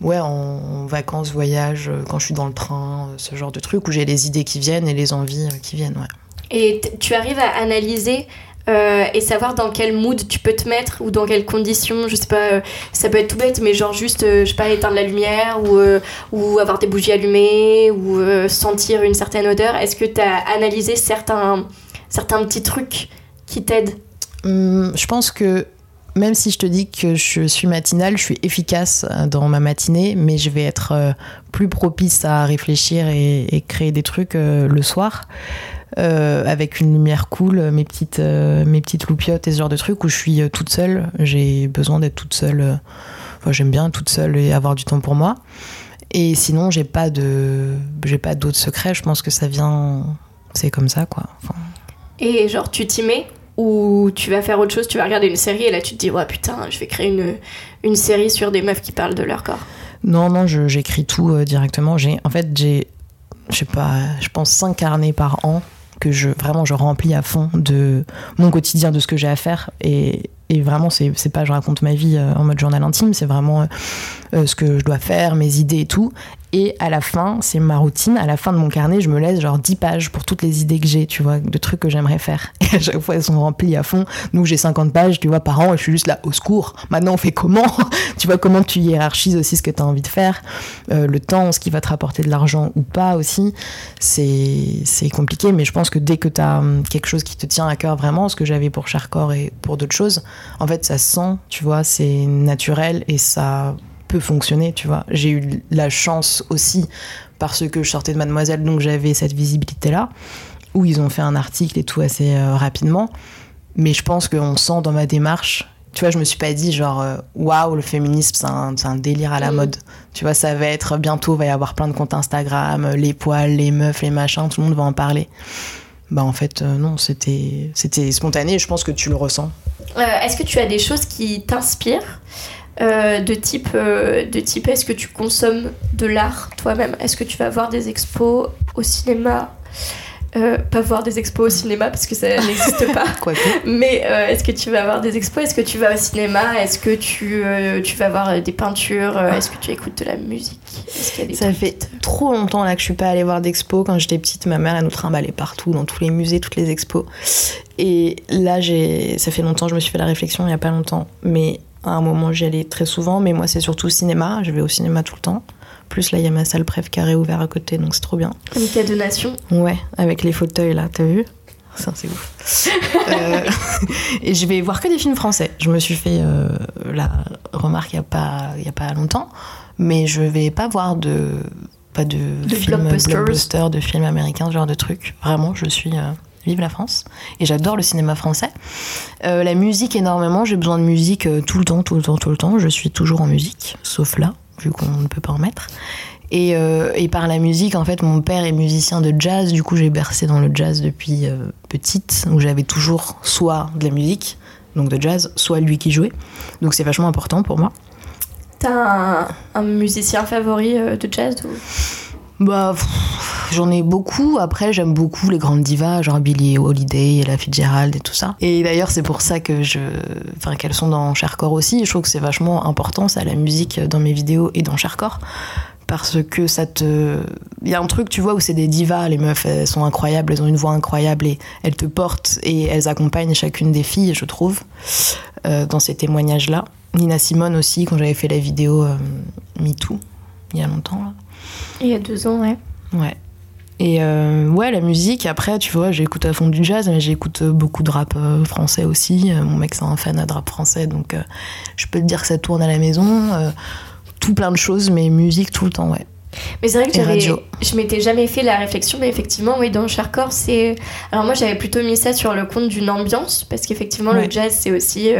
ouais, en vacances, voyage, quand je suis dans le train, ce genre de truc où j'ai les idées qui viennent et les envies qui viennent. Ouais. Et tu arrives à analyser euh, et savoir dans quel mood tu peux te mettre ou dans quelles conditions. Je sais pas, euh, ça peut être tout bête, mais genre juste, euh, je sais pas, éteindre la lumière ou, ou avoir des bougies allumées ou sentir une certaine odeur. Est-ce que tu as analysé certains, certains petits trucs qui t'aident? Hum, je pense que même si je te dis que je suis matinale, je suis efficace dans ma matinée, mais je vais être plus propice à réfléchir et, créer des trucs le soir. Euh, avec une lumière cool, mes petites, euh, mes petites loupiottes et ce genre de trucs où je suis euh, toute seule. J'ai besoin d'être toute seule. euh, Enfin, j'aime bien être toute seule et avoir du temps pour moi. Et sinon, j'ai pas de, j'ai pas d'autres secrets. Je pense que ça vient, c'est comme ça, quoi. Enfin, Et genre, tu t'y mets ou tu vas faire autre chose, tu vas regarder une série et là tu te dis, ouais putain, je vais créer une, une série sur des meufs qui parlent de leur corps. Non, non, j'écris tout euh, directement. J'ai, en fait, j'ai, je sais pas, je pense 5 carnets par an que je vraiment je remplis à fond de mon quotidien, de ce que j'ai à faire. Et, et vraiment, c'est, pas je raconte ma vie euh, en mode journal intime, c'est vraiment euh, euh, ce que je dois faire, mes idées et tout. Et à la fin, c'est ma routine. À la fin de mon carnet, je me laisse genre 10 pages pour toutes les idées que j'ai, tu vois, de trucs que j'aimerais faire. Et à chaque fois, elles sont remplies à fond. Donc j'ai 50 pages, tu vois, par an, et je suis juste là, au secours. Maintenant, on fait comment? Tu vois, comment tu hiérarchises aussi ce que tu as envie de faire, euh, le temps, ce qui va te rapporter de l'argent ou pas aussi. C'est compliqué, mais je pense que dès que tu as quelque chose qui te tient à cœur vraiment, ce que j'avais pour Charcor et pour d'autres choses, en fait, ça se sent, tu vois, c'est naturel et ça peut fonctionner, tu vois. J'ai eu la chance aussi, parce que je sortais de Mademoiselle, donc j'avais cette visibilité-là, où ils ont fait un article et tout assez euh, rapidement. Mais je pense qu'on sent dans ma démarche, tu vois, je me suis pas dit genre, euh, waouh, le féminisme, c'est un, délire à la Mm. mode. Tu vois, ça va être bientôt, va y avoir plein de comptes Instagram, euh, les poils, les meufs, les machins, tout le monde va en parler. Bah en fait, euh, non, c'était c'était spontané, et je pense que tu le ressens. Euh, est-ce que tu as des choses qui t'inspirent? Euh, de type, euh, de type est-ce que tu consommes de l'art toi-même? Est-ce que tu vas voir des expos au cinéma? Euh, Pas voir des expos au cinéma parce que ça n'existe pas. Mais euh, est-ce que tu vas voir des expos? Est-ce que tu vas au cinéma? Est-ce que tu, euh, tu vas voir des peintures? Est-ce que tu écoutes de la musique? Y a Ça fait trop longtemps là que je suis pas allée voir d'expo. Quand j'étais petite, ma mère elle nous trimballait partout, dans tous les musées, toutes les expos. Et là, j'ai, ça fait longtemps, je me suis fait la réflexion il y a pas longtemps. Mais à un moment, j'y allais très souvent. Mais moi, c'est surtout cinéma. Je vais au cinéma tout le temps. Plus là, il y a ma salle préf qui a réouvert à côté, donc c'est trop bien. Comité de donation Ouais, avec les fauteuils là, t'as vu? Ça, c'est ouf. Euh, et je vais voir que des films français. Je me suis fait euh, la remarque il n'y a, pas- il y a pas longtemps, mais je vais pas voir de. Pas de, De films blockbusters. blockbusters, de films américains, ce genre de trucs. Vraiment, je suis. euh, vive la France. Et j'adore le cinéma français. Euh, la musique énormément. J'ai besoin de musique euh, tout le temps, tout le temps, tout le temps. Je suis toujours en musique, sauf là, vu qu'on ne peut pas en mettre. Et, euh, et par la musique, en fait, mon père est musicien de jazz. Du coup, j'ai bercé dans le jazz depuis petite, où j'avais toujours soit de la musique, donc de jazz, soit lui qui jouait. Donc c'est vachement important pour moi. T'as un, musicien favori de jazz. Bah, j'en ai beaucoup. Après, j'aime beaucoup les grandes divas, genre Billie Holiday, Ella Fitzgerald et tout ça. Et d'ailleurs, c'est pour ça que je, enfin, qu'elles sont dans Chercore aussi. Je trouve que c'est vachement important, ça, la musique dans mes vidéos et dans Chercore. Parce que ça te. Il y a un truc, tu vois, où c'est des divas, les meufs, elles sont incroyables, elles ont une voix incroyable et elles te portent et elles accompagnent chacune des filles, je trouve, euh, dans ces témoignages-là. Nina Simone aussi, quand j'avais fait la vidéo euh, MeToo, il y a longtemps, là. Il y a deux ans, ouais. Ouais. Et euh, ouais, la musique, après, tu vois, j'écoute à fond du jazz, mais j'écoute euh, beaucoup de rap euh, français aussi. Mon mec, c'est un fan de rap français, donc euh, je peux te dire que ça tourne à la maison. euh, tout plein de choses, mais musique tout le temps, ouais. Mais c'est vrai que j'avais, radio. je m'étais jamais fait la réflexion, mais effectivement, oui, dans Chercore, c'est. Alors moi, j'avais plutôt mis ça sur le compte d'une ambiance, parce qu'effectivement, le jazz, c'est aussi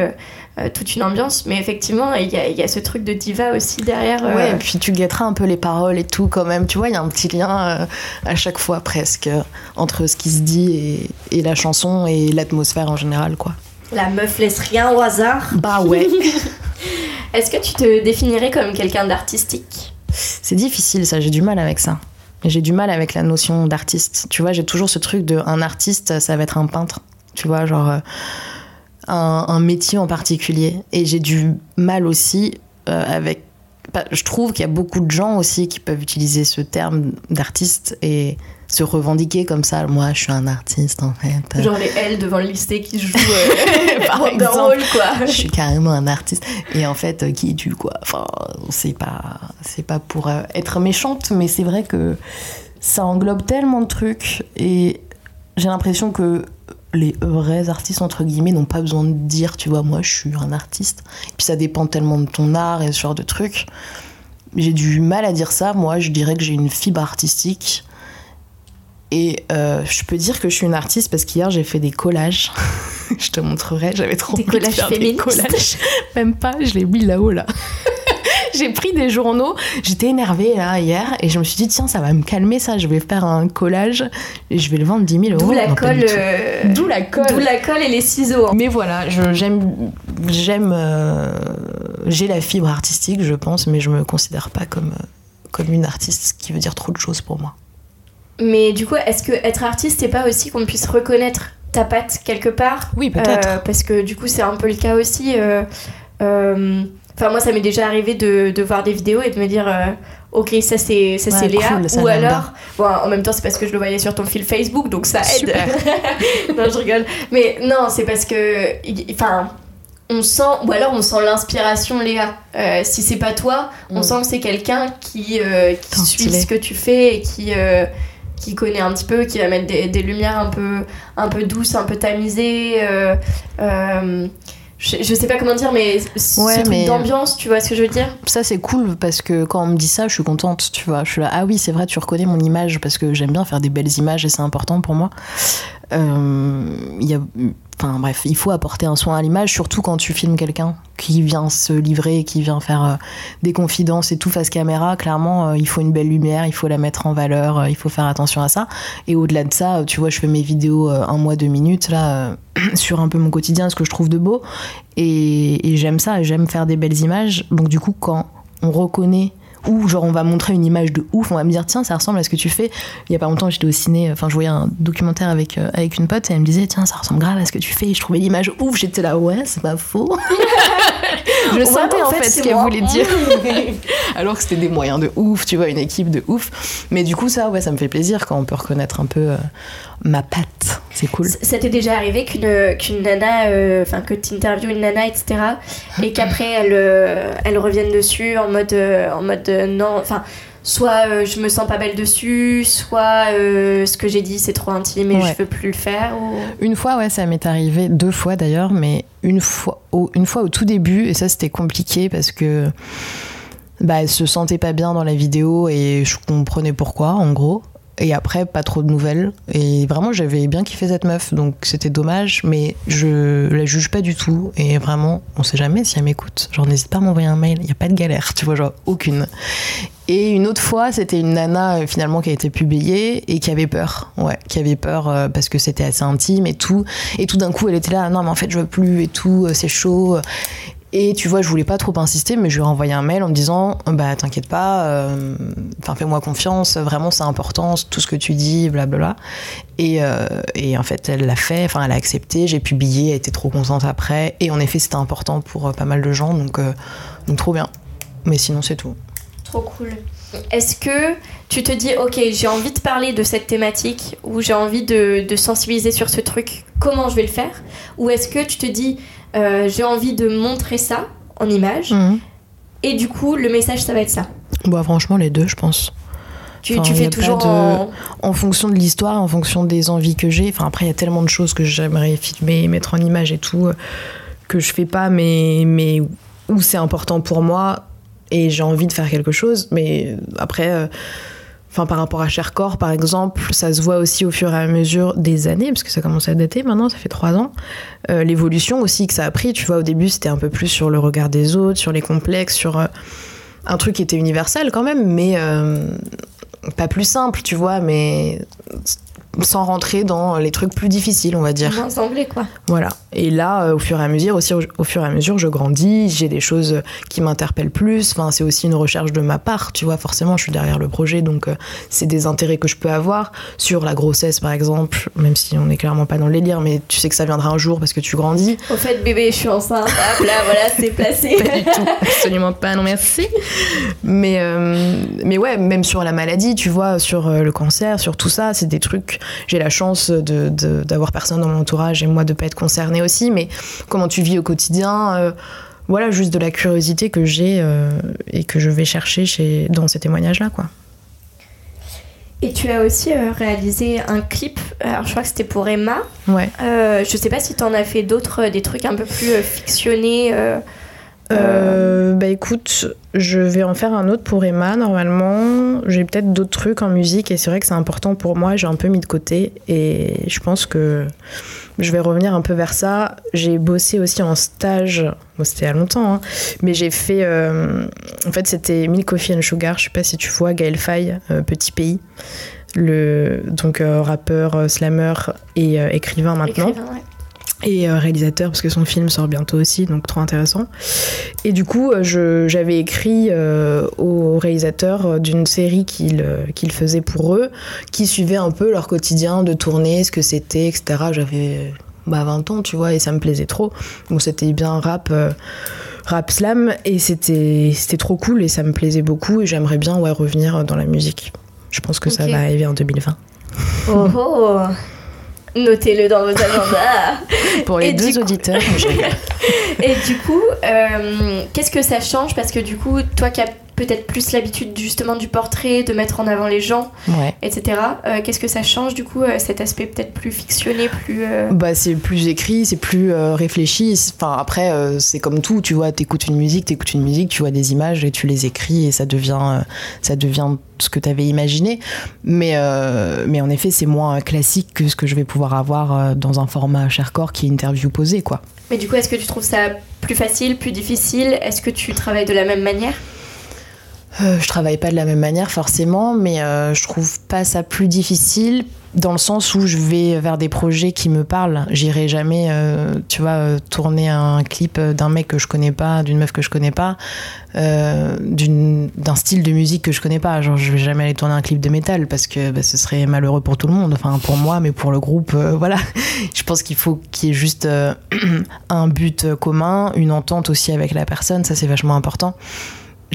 euh, toute une ambiance, mais effectivement, il y a, il y a ce truc de diva aussi derrière. euh, Ouais, et puis tu guetteras un peu les paroles et tout quand même. Tu vois, il y a un petit lien euh, à chaque fois presque entre ce qui se dit et, et la chanson et l'atmosphère en général, quoi. La meuf laisse rien au hasard. Bah ouais. Est-ce que tu te définirais comme quelqu'un d'artistique? C'est difficile, ça, j'ai du mal avec ça. J'ai du mal avec la notion d'artiste. Tu vois, j'ai toujours ce truc de un artiste, ça va être un peintre. Tu vois, genre euh, un, un métier en particulier. Et j'ai du mal aussi euh, avec. bah, Je trouve qu'il y a beaucoup de gens aussi qui peuvent utiliser ce terme d'artiste et se revendiquer comme ça. Moi, je suis un artiste en fait. Genre les L devant le lycée qui jouent euh, Par. Wall, quoi. je suis carrément un artiste. Et en fait, euh, qui es-tu, quoi? Enfin, c'est pas, c'est pas pour euh, être méchante, mais c'est vrai que ça englobe tellement de trucs. Et j'ai l'impression que les vrais artistes, entre guillemets, n'ont pas besoin de dire, tu vois, moi, je suis un artiste. Et puis ça dépend tellement de ton art et ce genre de trucs. J'ai du mal à dire ça. Moi, je dirais que j'ai une fibre artistique. Et euh, je peux dire que je suis une artiste parce qu'hier j'ai fait des collages. je te montrerai, j'avais trop Des envie de collages faire féministes. collages. Même pas, je l'ai mis là-haut là. j'ai pris des journaux, j'étais énervée là hier et je me suis dit tiens ça va me calmer ça, je vais faire un collage et je vais le vendre 10 000 euros. D'où la colle. euh, D'où la colle. D'où la colle et les ciseaux. Mais voilà, j'aime, j'aime, euh, j'ai la fibre artistique, je pense, mais je me considère pas comme euh, comme une artiste, ce qui veut dire trop de choses pour moi. Mais du coup, est-ce que être artiste, c'est pas aussi qu'on puisse reconnaître ta patte quelque part? Oui, peut-être. Euh, parce que du coup, c'est un peu le cas aussi. euh, euh, Enfin, moi, ça m'est déjà arrivé de, de voir des vidéos et de me dire, euh, ok, ça c'est ça Ouais, c'est Léa. cool, ça, Ou alors, bon, en même temps, c'est parce que je le voyais sur ton fil Facebook, donc ça aide. Super. non, je rigole. Mais non, c'est parce que, enfin, on sent, ou alors on sent l'inspiration Léa. Euh, si c'est pas toi, on Mm. sent que c'est quelqu'un qui, euh, qui suit ce que tu fais et qui, euh, qui connaît un petit peu, qui va mettre des, des lumières un peu, un peu douces, un peu tamisées. euh, euh, je, je sais pas comment dire, mais Ouais, mais- d'ambiance, tu vois ce que je veux dire? Ça c'est cool parce que quand on me dit ça, je suis contente, tu vois. Je suis là, ah oui, c'est vrai, tu reconnais mon image parce que j'aime bien faire des belles images et c'est important pour moi. Euh, Il y a, enfin bref, il faut apporter un soin à l'image, surtout quand tu filmes quelqu'un qui vient se livrer, qui vient faire euh, des confidences et tout face caméra. Clairement, euh, il faut une belle lumière, il faut la mettre en valeur, euh, il faut faire attention à ça. Et au-delà de ça, euh, tu vois, je fais mes vidéos euh, un mois, deux minutes là euh, sur un peu mon quotidien, ce que je trouve de beau. Et, et j'aime ça, j'aime faire des belles images. Donc du coup, quand on reconnaît ou genre on va montrer une image de ouf, on va me dire tiens ça ressemble à ce que tu fais. Il y a pas longtemps j'étais au ciné, enfin je voyais un documentaire avec, euh, avec une pote et elle me disait tiens ça ressemble grave à ce que tu fais. Et je trouvais l'image ouf, j'étais là ouais c'est pas faux. je Ouais, sentais en fait, ce qu'elle voulait dire. Alors que c'était des moyens de ouf, tu vois, une équipe de ouf. Mais du coup ça ouais ça me fait plaisir quand on peut reconnaître un peu euh, ma patte, c'est cool. Ça t'est déjà arrivé qu'une qu'une nana, euh, enfin que tu interviews une nana, etc. et qu'après elle, euh, elle revienne dessus en mode, euh, en mode non, enfin, soit euh, je me sens pas belle dessus, soit euh, ce que j'ai dit c'est trop intime et Ouais. je veux plus le faire. ou- Une fois, ouais, ça m'est arrivé deux fois d'ailleurs, mais une fois, au, une fois au tout début, et ça c'était compliqué parce que bah, elle se sentait pas bien dans la vidéo et je comprenais pourquoi, en gros. Et après, pas trop de nouvelles. Et vraiment, j'avais bien kiffé cette meuf, donc c'était dommage, mais je la juge pas du tout. Et vraiment, on sait jamais si elle m'écoute. Genre, n'hésite pas à m'envoyer un mail, il y a pas de galère, tu vois, aucune. Et une autre fois, c'était une nana euh, finalement qui a été publiée et qui avait peur. Ouais, qui avait peur euh, parce que c'était assez intime et tout. Et tout d'un coup, elle était là, non, mais en fait, je veux plus et tout, euh, c'est chaud. Et tu vois, je voulais pas trop insister, mais je lui ai envoyé un mail en me disant Bah, t'inquiète pas, euh, fais-moi confiance, vraiment, c'est important, tout ce que tu dis, blablabla. Et, euh, et en fait, elle l'a fait, enfin, elle a accepté, j'ai publié, elle était trop contente après. Et en effet, c'était important pour euh, pas mal de gens, donc, euh, donc trop bien. Mais sinon, c'est tout. Trop cool. Est-ce que tu te dis, ok, j'ai envie de parler de cette thématique ou j'ai envie de sensibiliser sur ce truc, comment je vais le faire? Ou est-ce que tu te dis, euh, j'ai envie de montrer ça en image et du coup, le message, ça va être ça Bah, franchement, les deux, je pense. Tu, Enfin, tu y fais toujours de- en... en fonction de l'histoire, en fonction des envies que j'ai. Enfin, après, il y a tellement de choses que j'aimerais filmer, mettre en image et tout, euh, que je fais pas, mais, mais où c'est important pour moi et j'ai envie de faire quelque chose. Mais après, euh, enfin, par rapport à Cher Corps, par exemple, ça se voit aussi au fur et à mesure des années, parce que ça commence à dater maintenant, ça fait trois ans. Euh, L'évolution aussi que ça a pris, tu vois, au début, c'était un peu plus sur le regard des autres, sur les complexes, sur euh, un truc qui était universel quand même, mais. euh, pas plus simple, tu vois, mais sans rentrer dans les trucs plus difficiles, on va dire. Moins anglais, quoi. Voilà. Et là, euh, au fur et à mesure, aussi, au, fur et à mesure, je grandis, j'ai des choses qui m'interpellent plus. Enfin, c'est aussi une recherche de ma part, tu vois. Forcément, je suis derrière le projet, donc euh, c'est des intérêts que je peux avoir sur la grossesse, par exemple, même si on n'est clairement pas dans le délire, mais tu sais que ça viendra un jour parce que tu grandis. Au fait, bébé, je suis enceinte. Hop là, voilà, c'est placé. Pas du tout, absolument pas, non merci. Mais, euh, mais ouais, même sur la maladie, tu vois, sur euh, le cancer, sur tout ça, c'est des trucs. J'ai la chance de- d'avoir personne dans mon entourage et moi de pas être concernée aussi, mais comment tu vis au quotidien euh, voilà, juste de la curiosité que j'ai euh, et que je vais chercher chez, dans ces témoignages-là, quoi. Et tu as aussi euh, réalisé un clip, alors je crois que c'était pour Emma. Ouais. Euh, je sais pas si t'en as fait d'autres, des trucs un peu plus fictionnés. Euh, bah écoute, je vais en faire un autre pour Emma normalement. J'ai peut-être d'autres trucs en musique et c'est vrai que c'est important pour moi. J'ai un peu mis de côté et je pense que je vais revenir un peu vers ça. J'ai bossé aussi en stage, bon, c'était il y a longtemps, hein, mais j'ai fait. euh, en fait, c'était Milk Coffee and Sugar. Je sais pas si tu vois Gaël Faye, euh, Petit Pays. Le, donc euh, rappeur, euh, slammer et euh, écrivain maintenant écrivain, ouais. Et euh, réalisateur parce que son film sort bientôt aussi, donc trop intéressant. Et du coup, euh, j'avais écrit euh, au réalisateur euh, d'une série qu'il qu'il faisait pour eux, qui suivait un peu leur quotidien de tournée, ce que c'était, etc. J'avais bah, 20 ans, tu vois, et ça me plaisait trop. Donc c'était bien rap. euh, Rap slam et c'était c'était trop cool et ça me plaisait beaucoup et j'aimerais bien ouais, revenir dans la musique. Je pense que ça va arriver en 2020. Oh oh Notez-le dans vos agendas. Pour les Et deux coup- auditeurs, je. Et du coup, euh, qu'est-ce que ça change? Parce que du coup, toi qui as peut-être plus l'habitude justement du portrait, de mettre en avant les gens, ouais. etc. euh, qu'est-ce que ça change du coup euh, cet aspect peut-être plus fictionné, plus euh, Bah, c'est plus écrit, c'est plus euh, réfléchi. Enfin, après, c'est comme tout, tu vois, t'écoutes une musique, t'écoutes une musique, tu vois des images et tu les écris et ça devient, ça devient ce que t'avais imaginé. Mais, mais en effet, c'est moins classique que ce que je vais pouvoir avoir dans un format Chercore qui est interview posée, quoi. Mais du coup, est-ce que tu trouves ça plus facile, plus difficile? Est-ce que tu travailles de la même manière? Euh, je travaille pas de la même manière forcément, mais euh, je trouve pas ça plus difficile dans le sens où je vais vers des projets qui me parlent. J'irai jamais, euh, tu vois, euh, tourner un clip d'un mec que je connais pas, d'une meuf que je connais pas, d'un style de musique que je connais pas. Genre, je vais jamais aller tourner un clip de métal parce que bah, ce serait malheureux pour tout le monde. Enfin, pour moi, mais pour le groupe, voilà. Je pense qu'il faut qu'il y ait juste un but commun, une entente aussi avec la personne. Ça, c'est vachement important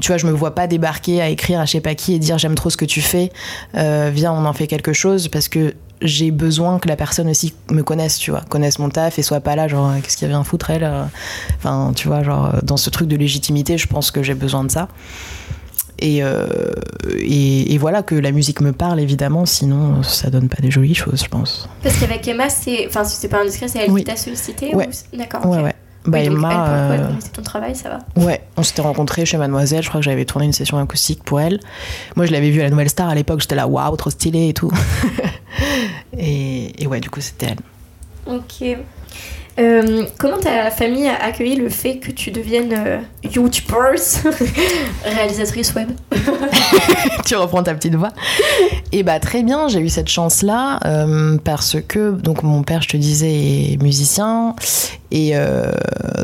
tu vois, je me vois pas débarquer à écrire à je sais pas qui et dire j'aime trop ce que tu fais, euh, viens, on en fait quelque chose, parce que j'ai besoin que la personne aussi me connaisse, tu vois, connaisse mon taf et soit pas là, genre, qu'est-ce qu'il vient foutre elle euh Enfin, tu vois, genre, dans ce truc de légitimité, je pense que j'ai besoin de ça. Et, euh, et, et voilà, que la musique me parle, évidemment, sinon ça donne pas des jolies choses, je pense. Parce qu'avec Emma, c'est. Enfin, si c'est pas indiscret, c'est elle Oui. qui t'a sollicité Ouais. ou D'accord. Ouais, ouais. Bah, Oui, Emma, elle, euh, ton travail, ça va. Ouais, on s'était rencontrés chez Mademoiselle. Je crois que j'avais tourné une session acoustique pour elle. Moi, je l'avais vue à la Nouvelle Star à l'époque. J'étais là, waouh, trop stylé et tout. et, et ouais, du coup, c'était elle. Ok. Euh, comment ta famille a accueilli le fait que tu deviennes euh, YouTuber, réalisatrice web tu reprends ta petite voix. Et bah très bien, j'ai eu cette chance-là euh, parce que donc mon père, je te disais, est musicien et euh,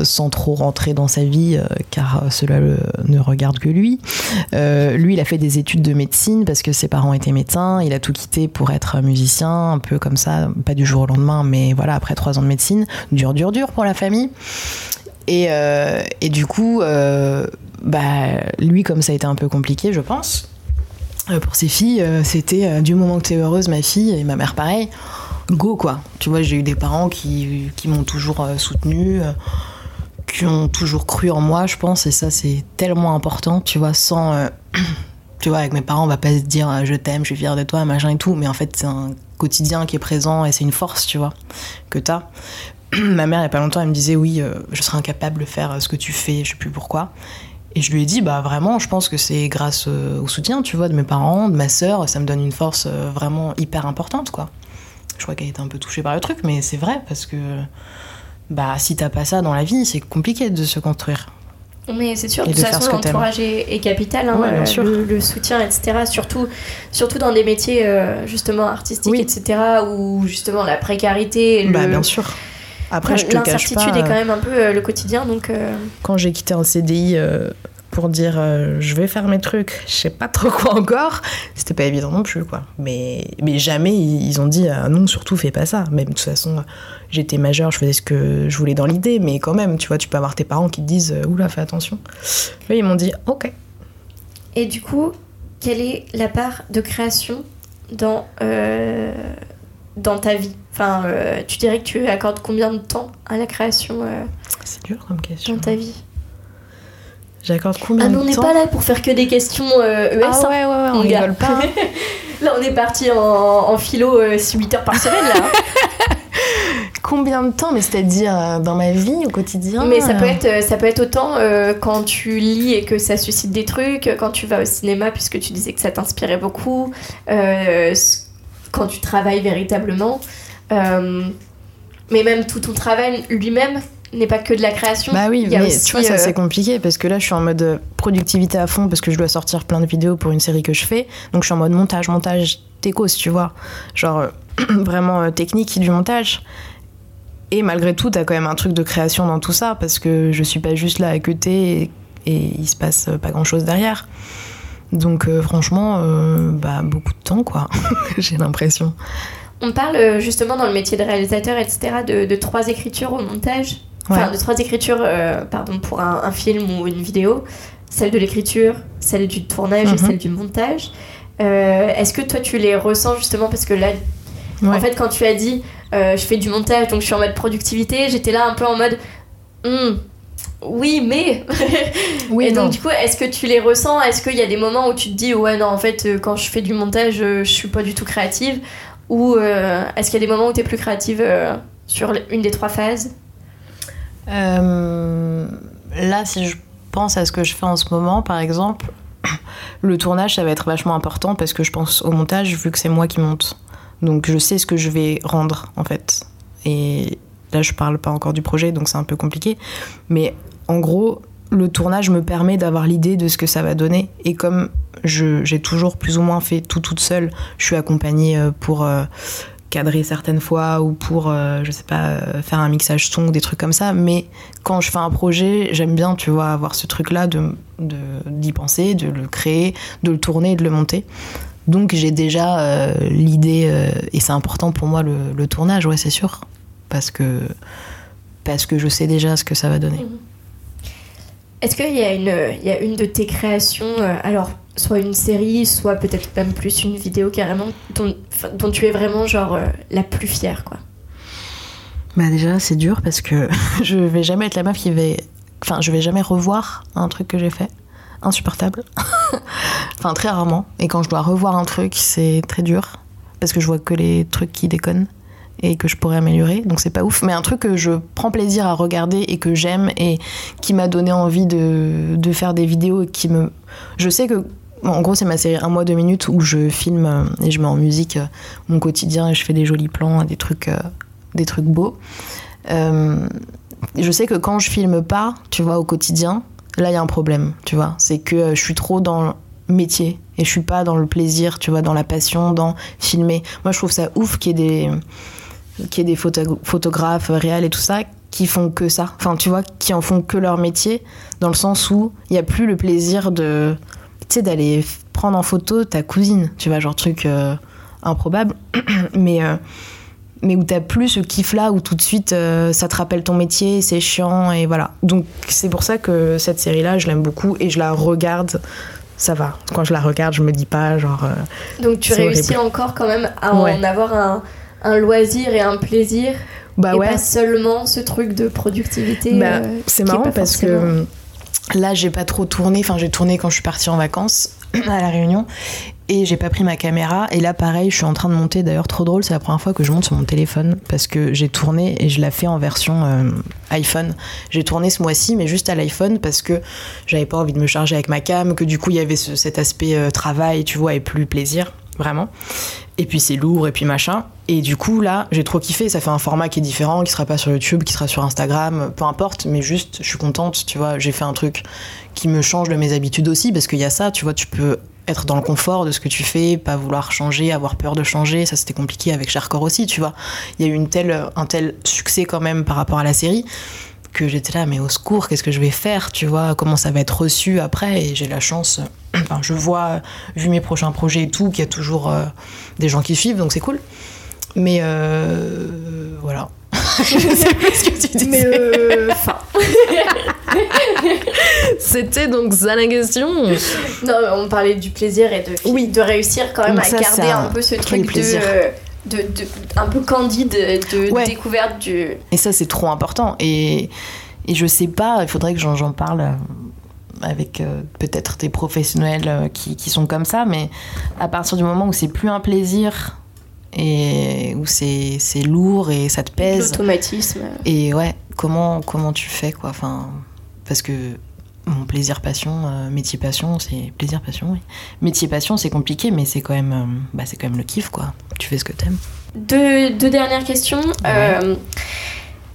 sans trop rentrer dans sa vie, euh, car cela le- ne regarde que lui. euh, lui, il a fait des études de médecine parce que ses parents étaient médecins. Il a tout quitté pour être musicien, un peu comme ça, pas du jour au lendemain, mais voilà, après trois ans de médecine, dur, dur, dur pour la famille. Et, euh, et du coup, euh, bah, lui, comme ça a été un peu compliqué, je pense, euh, pour ses filles, c'était du moment que tu es heureuse, ma fille, et ma mère pareil, go quoi. Tu vois, j'ai eu des parents qui, qui m'ont toujours soutenue, qui ont toujours cru en moi, je pense, et ça c'est tellement important, tu vois, sans. tu vois, avec mes parents, on va pas se dire je t'aime, je suis fière de toi, machin et tout, mais en fait, c'est un quotidien qui est présent et c'est une force, tu vois, que t'as. Ma mère, il y a pas longtemps, elle me disait oui, euh, je serais incapable de faire euh, ce que tu fais, je sais plus pourquoi. Et je lui ai dit, bah vraiment, je pense que c'est grâce euh, au soutien, tu vois, de mes parents, de ma sœur, ça me donne une force euh, vraiment hyper importante, quoi. Je crois qu'elle était un peu touchée par le truc, mais c'est vrai, parce que bah si t'as pas ça dans la vie, c'est compliqué de se construire. Mais c'est sûr, de toute façon, l'entourage est, est capital, hein, Ouais, bien sûr. le, le soutien, etc. Surtout, surtout dans des métiers euh, justement artistiques, Oui. etc. Où justement la précarité, le- Bah, bien sûr. Après, je te cache l'incertitude pas. est quand euh, même un peu euh, le quotidien, donc euh, quand j'ai quitté un CDI pour dire euh, je vais faire mes trucs, je sais pas trop quoi encore, c'était pas évident non plus quoi. Mais, mais jamais ils ont dit ah non, surtout fais pas ça. Même de toute façon, j'étais majeure, je faisais ce que je voulais dans l'idée, mais quand même, tu vois, tu peux avoir tes parents qui te disent oula, fais attention. Là, ils m'ont dit ok. Et du coup, quelle est la part de création dans, euh, dans ta vie? Enfin, euh, tu dirais que tu accordes combien de temps à la création euh, C'est dur comme question. dans ta vie J'accorde combien Ah, mais de on n'est temps pas là pour faire que des questions euh, ES. Ah hein, ouais, ouais, ouais, on rigole pas. hein. là, on est parti en, en philo 8 heures par semaine, là. hein. Combien de temps Mais c'est-à-dire euh, dans ma vie, au quotidien Mais ça peut euh, être, euh, ça peut être autant euh, quand tu lis et que ça suscite des trucs, quand tu vas au cinéma puisque tu disais que ça t'inspirait beaucoup, euh, quand tu travailles véritablement. Euh, mais même tout ton travail lui-même n'est pas que de la création. Bah oui, mais aussi, tu vois, ça euh, c'est compliqué parce que là je suis en mode productivité à fond parce que je dois sortir plein de vidéos pour une série que je fais. Donc je suis en mode montage, montage techos, tu vois. Genre euh, vraiment euh, technique du montage. Et malgré tout, t'as quand même un truc de création dans tout ça parce que je suis pas juste là à côté et, et il se passe pas grand chose derrière. Donc franchement, bah beaucoup de temps quoi, j'ai l'impression. On parle euh, justement dans le métier de réalisateur, etc., de, de trois écritures au montage. Enfin, de trois écritures euh, pardon, pour un, un film ou une vidéo. Celle de l'écriture, celle du tournage et Mhm. celle du montage. Euh, Est-ce que toi tu les ressens justement parce que là, Ouais. en fait, quand tu as dit euh, je fais du montage donc je suis en mode productivité, j'étais là un peu en mode Hmm, oui, mais. Oui, et non. donc, du coup, est-ce que tu les ressens? Est-ce qu'il y a des moments où tu te dis ouais, non, en fait, quand je fais du montage, je suis pas du tout créative? Ou euh, est-ce qu'il y a des moments où tu es plus créative euh, sur une des trois phases? Euh, là, si je pense à ce que je fais en ce moment, par exemple, le tournage, ça va être vachement important parce que je pense au montage vu que c'est moi qui monte. Donc je sais ce que je vais rendre en fait. Et là, je parle pas encore du projet, donc c'est un peu compliqué. Mais en gros, le tournage me permet d'avoir l'idée de ce que ça va donner. Et comme j'ai toujours plus ou moins fait tout toute seule, je suis accompagnée euh, pour euh, cadrer certaines fois ou pour, euh, je sais pas, faire un mixage son ou des trucs comme ça. Mais quand je fais un projet, j'aime bien, tu vois, avoir ce truc-là de de- d'y penser, de le créer, de le tourner et de le monter. Donc j'ai déjà l'idée, et c'est important pour moi le, tournage, ouais, c'est sûr. Parce que, parce que je sais déjà ce que ça va donner. Est-ce qu'il y, a une- y a une de tes créations, euh, alors soit une série, soit peut-être même plus une vidéo carrément, dont, dont tu es vraiment genre euh, la plus fière quoi? Bah déjà c'est dur parce que je vais jamais être la meuf qui va... Enfin je vais jamais revoir un truc que j'ai fait. Insupportable. enfin très rarement. Et quand je dois revoir un truc c'est très dur. Parce que je vois que les trucs qui déconnent et que je pourrais améliorer. Donc c'est pas ouf. Mais un truc que je prends plaisir à regarder et que j'aime et qui m'a donné envie de, de faire des vidéos et qui me... Je sais que... En gros, c'est ma série Un mois, deux minutes où je filme euh, et je mets en musique euh, mon quotidien et je fais des jolis plans, des trucs, euh, des trucs beaux. Je sais que quand je filme pas, tu vois, au quotidien, là, il y a un problème, tu vois. C'est que je suis trop dans métier et je suis pas dans le plaisir, tu vois, dans la passion, dans filmer. Moi, je trouve ça ouf qu'il y ait des, qu'il y ait des photo- photographes réels et tout ça qui font que ça. Enfin, tu vois, qui en font que leur métier, dans le sens où il y a plus le plaisir de, tu sais, d'aller prendre en photo ta cousine, tu vois, genre truc euh, improbable. mais, euh, mais où t'as plus ce kiff-là, où tout de suite euh, ça te rappelle ton métier, c'est chiant, et voilà. Donc c'est pour ça que cette série-là, je l'aime beaucoup et je la regarde. Ça va. Quand je la regarde, je me dis pas genre. euh, Donc tu réussis horrible. encore quand même à en avoir un, un loisir et un plaisir bah et ouais. pas seulement ce truc de productivité. Bah, euh, c'est marrant pas parce que forcément- là, j'ai pas trop tourné. Enfin, j'ai tourné quand je suis partie en vacances à La Réunion et j'ai pas pris ma caméra. Et là, pareil, je suis en train de monter. D'ailleurs, trop drôle, c'est la première fois que je monte sur mon téléphone parce que j'ai tourné et je l'ai fait en version euh, iPhone. J'ai tourné ce mois-ci, mais juste à l'iPhone parce que j'avais pas envie de me charger avec ma cam, que du coup, il y avait ce- cet aspect euh, travail, tu vois, et plus plaisir. Vraiment. Et puis c'est lourd et puis machin. Et du coup là, j'ai trop kiffé. Ça fait un format qui est différent, qui sera pas sur YouTube, qui sera sur Instagram, peu importe. Mais juste, je suis contente, tu vois. J'ai fait un truc qui me change de mes habitudes aussi, parce qu'il y a ça, tu vois. Tu peux être dans le confort de ce que tu fais, pas vouloir changer, avoir peur de changer. Ça c'était compliqué avec Sharkcore aussi, tu vois. Il y a eu une telle, un tel succès quand même par rapport à la série que j'étais là, mais au secours, qu'est-ce que je vais faire, tu vois, comment ça va être reçu après? Et j'ai la chance, enfin, je vois, vu mes prochains projets et tout, qu'il y a toujours euh, des gens qui suivent, donc c'est cool. Mais euh, voilà. je sais pas ce que tu dis. Mais euh, enfin. C'était donc ça la question. non, mais on parlait du plaisir et de, Oui. de réussir quand même Donc à ça, garder un, peu ce truc de, plaisir. De, de- un peu candide de Ouais. découverte du. Et ça, c'est trop important. Et, et je sais pas, il faudrait que j'en parle avec euh, peut-être des professionnels euh, qui, qui sont comme ça, mais à partir du moment où c'est plus un plaisir et où c'est c'est lourd et ça te pèse, L'automatisme. et ouais, comment, comment tu fais quoi? Enfin, Parce que mon plaisir passion, euh, métier passion, c'est plaisir passion, oui. Métier passion, c'est compliqué, mais c'est quand même, euh, bah, c'est quand même le kiff quoi. Tu fais ce que t'aimes. Deux, deux dernières questions. Euh,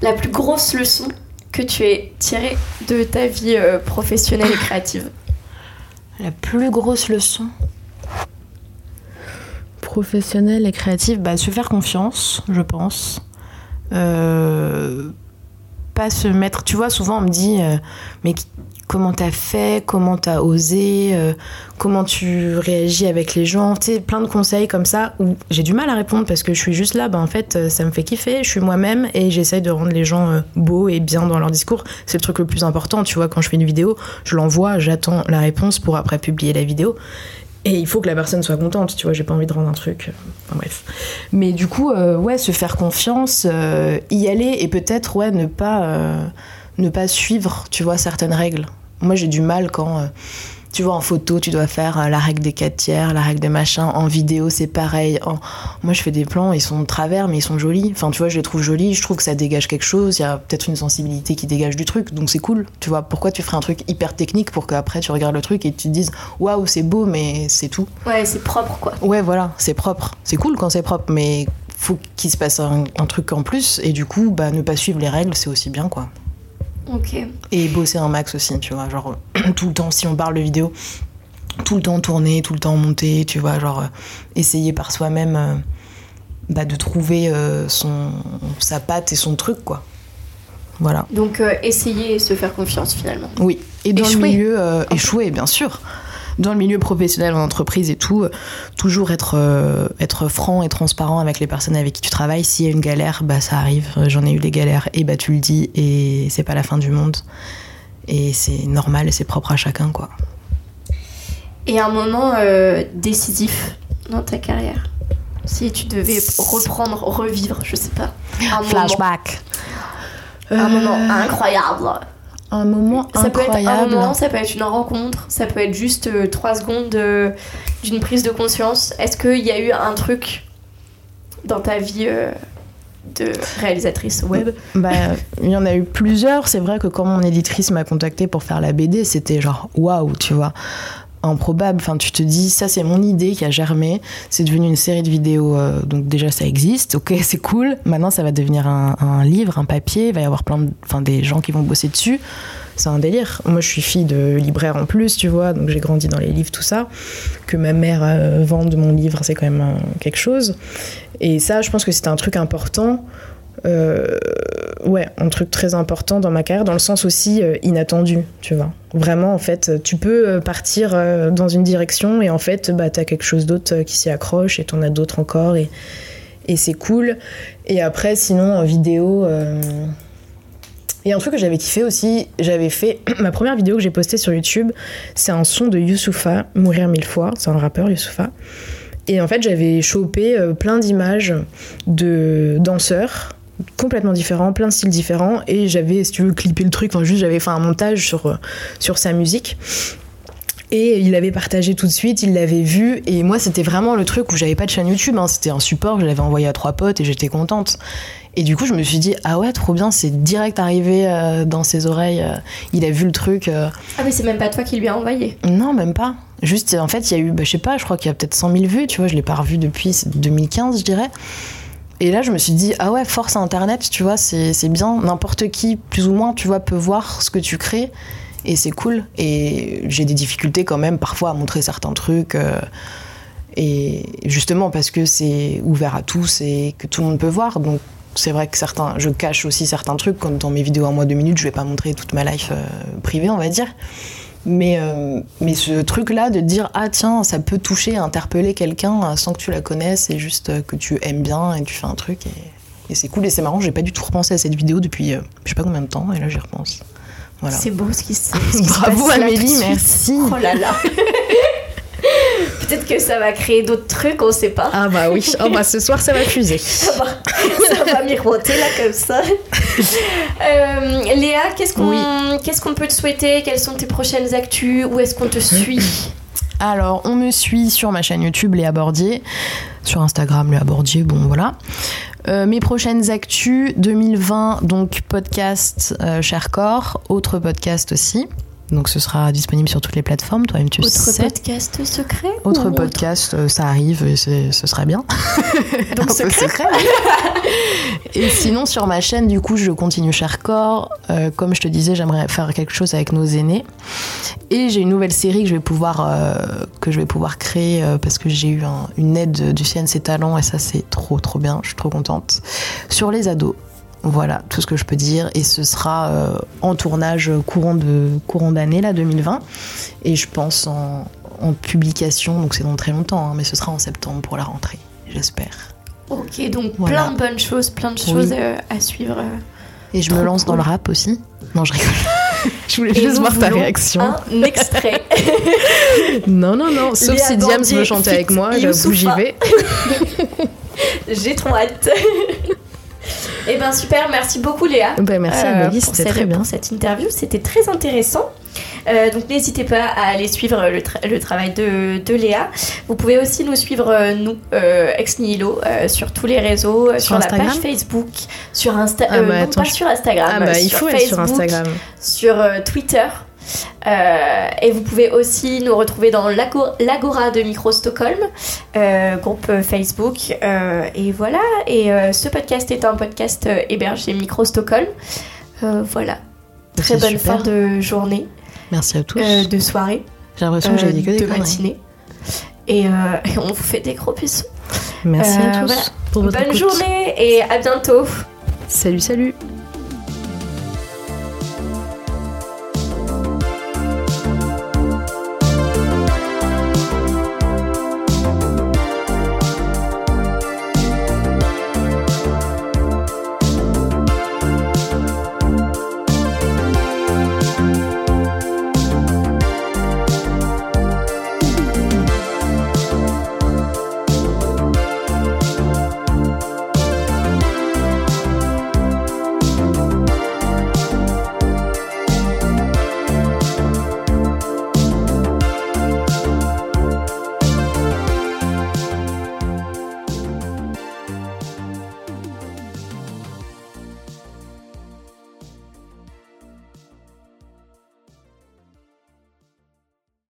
la plus grosse leçon que tu aies tirée de ta vie euh, professionnelle et créative La plus grosse leçon professionnelle et créative, bah, se faire confiance, je pense. Euh, pas se mettre. Tu vois, souvent on me dit, euh, mais qui- comment t'as fait, comment t'as osé, euh, comment tu réagis avec les gens, tu sais, plein de conseils comme ça où j'ai du mal à répondre parce que je suis juste là, bah en fait, euh, ça me fait kiffer, je suis moi-même et j'essaye de rendre les gens euh, beaux et bien dans leur discours. C'est le truc le plus important, tu vois, quand je fais une vidéo, je l'envoie, j'attends la réponse pour après publier la vidéo. Et il faut que la personne soit contente, tu vois, j'ai pas envie de rendre un truc. Enfin bref. Mais du coup, ouais, se faire confiance, y aller et peut-être, ouais, ne pas, ne pas suivre, tu vois, certaines règles. Moi, j'ai du mal quand, euh, tu vois, en photo, tu dois faire euh, la règle des 4 tiers, la règle des machins. En vidéo, c'est pareil. En- Moi, je fais des plans, ils sont de travers, mais ils sont jolis. Enfin, tu vois, je les trouve jolis, je trouve que ça dégage quelque chose. Il y a peut-être une sensibilité qui dégage du truc, donc c'est cool. Tu vois, pourquoi tu ferais un truc hyper technique pour qu'après tu regardes le truc et tu te dises, waouh, c'est beau, mais c'est tout. Ouais, c'est propre quoi. Ouais, voilà, c'est propre. C'est cool quand c'est propre, mais faut qu'il se passe un, un truc en plus. Et du coup, bah, ne pas suivre les règles, c'est aussi bien, quoi. Et bosser un max aussi, tu vois. Genre, tout le temps, si on parle de vidéo, tout le temps tourner, tout le temps monter, tu vois. Genre, euh, essayer par soi-même euh, bah, de trouver euh, son, sa patte et son truc, quoi. Voilà. Donc essayer et se faire confiance finalement. Oui. Et dans Échouer. le milieu, échouer, bien sûr. Dans le milieu professionnel, en entreprise et tout, toujours être, euh, être franc et transparent avec les personnes avec qui tu travailles. S'il y a une galère, bah ça arrive. Euh, J'en ai eu des galères et bah tu le dis et c'est pas la fin du monde. Et c'est normal c'est propre à chacun, quoi. Et un moment euh, décisif dans ta carrière? Si tu devais reprendre, revivre, je sais pas. Un Flashback. Moment, un moment incroyable. Un moment Ça peut être un moment, ça peut être une rencontre, ça peut être juste euh, trois secondes euh, d'une prise de conscience. Est-ce qu'il y a eu un truc dans ta vie euh, de réalisatrice web? Bah, il y en a eu plusieurs. C'est vrai que quand mon éditrice m'a contacté pour faire la BD, c'était genre waouh, tu vois. Improbable. Enfin, tu te dis, ça, c'est mon idée qui a germé. C'est devenu une série de vidéos. euh, donc, déjà, ça existe. Ok, c'est cool. Maintenant, ça va devenir un, livre, un papier. Il va y avoir plein de, enfin, des gens qui vont bosser dessus. C'est un délire. Moi, je suis fille de libraire en plus, tu vois. Donc, j'ai grandi dans les livres, tout ça. Que ma mère euh, vende mon livre, c'est quand même euh, quelque chose. Et ça, je pense que c'était un truc important. Euh, ouais, un truc très important dans ma carrière, dans le sens aussi euh, inattendu, tu vois. Vraiment, en fait, tu peux euh, partir dans une direction et en fait, bah, t'as quelque chose d'autre qui s'y accroche et t'en as d'autres encore et, et c'est cool. Et après, sinon, en vidéo. a un truc que j'avais kiffé aussi, j'avais fait ma première vidéo que j'ai postée sur YouTube, c'est un son de Youssoufa, Mourir mille fois, c'est un rappeur Youssoufa. Et en fait, j'avais chopé plein d'images de danseurs complètement différents, plein de styles différents, et j'avais, si tu veux, clippé le truc, enfin juste j'avais fait un montage sur, euh, sur sa musique. Et il l'avait partagé tout de suite, il l'avait vu, et moi c'était vraiment le truc où j'avais pas de chaîne YouTube, hein, c'était un support, je l'avais envoyé à trois potes et j'étais contente. Et du coup, je me suis dit, ah ouais, trop bien, c'est direct arrivé euh, dans ses oreilles. euh, il a vu le truc. euh, Ah, mais c'est même pas toi qui lui as envoyé. non, même pas. Juste, en fait, il y a eu, bah, je sais pas, je crois qu'il y a peut-être 100 000 vues, tu vois, je l'ai pas revu depuis c'est 2015, je dirais. Et là, je me suis dit, ah ouais, force à Internet, tu vois, c'est bien. N'importe qui, plus ou moins, tu vois, peut voir ce que tu crées. Et c'est cool. Et j'ai des difficultés quand même, parfois, à montrer certains trucs. euh, et justement, parce que c'est ouvert à tous et que tout le monde peut voir. Donc, c'est vrai que certains, je cache aussi certains trucs, comme dans mes vidéos en moins deux minutes, je vais pas montrer toute ma life euh, privée, on va dire. Mais, euh, mais ce truc-là de dire ah tiens ça peut toucher, interpeller quelqu'un euh, sans que tu la connaisses et juste euh, que tu aimes bien et tu fais un truc et, et c'est cool et c'est marrant j'ai pas du tout repensé à cette vidéo depuis euh, je sais pas combien de temps et là j'y repense. Voilà. C'est beau ce qui se ce qui se Bravo passe de Amélie, merci. Oh là là. Peut-être que ça va créer d'autres trucs, on sait pas. Ah bah oui, oh bah ce soir ça va fuser. Ça va, ça va miroiter là comme ça. Euh, Léa, qu'est-ce qu'on Oui. qu'est-ce qu'on peut te souhaiter? Quelles sont tes prochaines actus? Où est-ce qu'on te suit? Alors, on me suit sur ma chaîne YouTube Léa Bordier, sur Instagram Léa Bordier, bon voilà. Euh, mes prochaines actus 2020, donc podcast euh, Cher Corps, autre podcast aussi. Donc ce sera disponible sur toutes les plateformes, toi-même tu Autre sais. podcast secret Autre ou podcast, euh, ça arrive et ce serait bien. Donc peu secret. et sinon, sur ma chaîne, du coup, je continue Cher Corps. Euh, comme je te disais, j'aimerais faire quelque chose avec nos aînés. Et j'ai une nouvelle série que je vais pouvoir, euh, que je vais pouvoir créer euh, parce que j'ai eu un- une aide du CNC Talent et ça, c'est trop, trop bien. Je suis trop contente. Sur les ados. Voilà tout ce que je peux dire. Et ce sera euh, en tournage courant de courant d'année, là, 2020. Et je pense en, en publication, donc c'est dans très longtemps, hein, mais ce sera en septembre pour la rentrée, j'espère. Ok, donc Voilà. plein de bonnes choses, plein de Oui. choses euh, à suivre. euh. Et je Trop me lance dans le rap aussi. Non, je rigole. je voulais Et juste voir ta réaction. Un extrait. Non, non, non. Sauf Léa si Diams veut chanter avec moi, j'y vais. J'ai trop hâte. Eh ben super, merci beaucoup Léa. Ben, merci euh, pour c'était très bien. pour cette interview, c'était très intéressant. Euh, donc n'hésitez pas à aller suivre le, tra- le travail de, de Léa. Vous pouvez aussi nous suivre, euh, nous, euh, Ex Nihilo, sur tous les réseaux, sur, la Instagram page Facebook, sur Insta Ah bah, pas je- sur Instagram, Ah bah, il sur faut être sur Facebook, Instagram. sur Twitter. Euh, et vous pouvez aussi nous retrouver dans l'Ago- l'Agora de Micro Stockholm, euh, groupe Facebook. Euh, et voilà. Et ce podcast est un podcast hébergé Micro Stockholm. Voilà. Très C'est bonne super. fin de journée, Merci à tous. de soirée, J'ai l'impression que j'ai dit que des de matinée. Et, et on vous fait des gros bisous. Merci à tous voilà. pour votre Bonne écoute. journée et à bientôt. Salut, salut.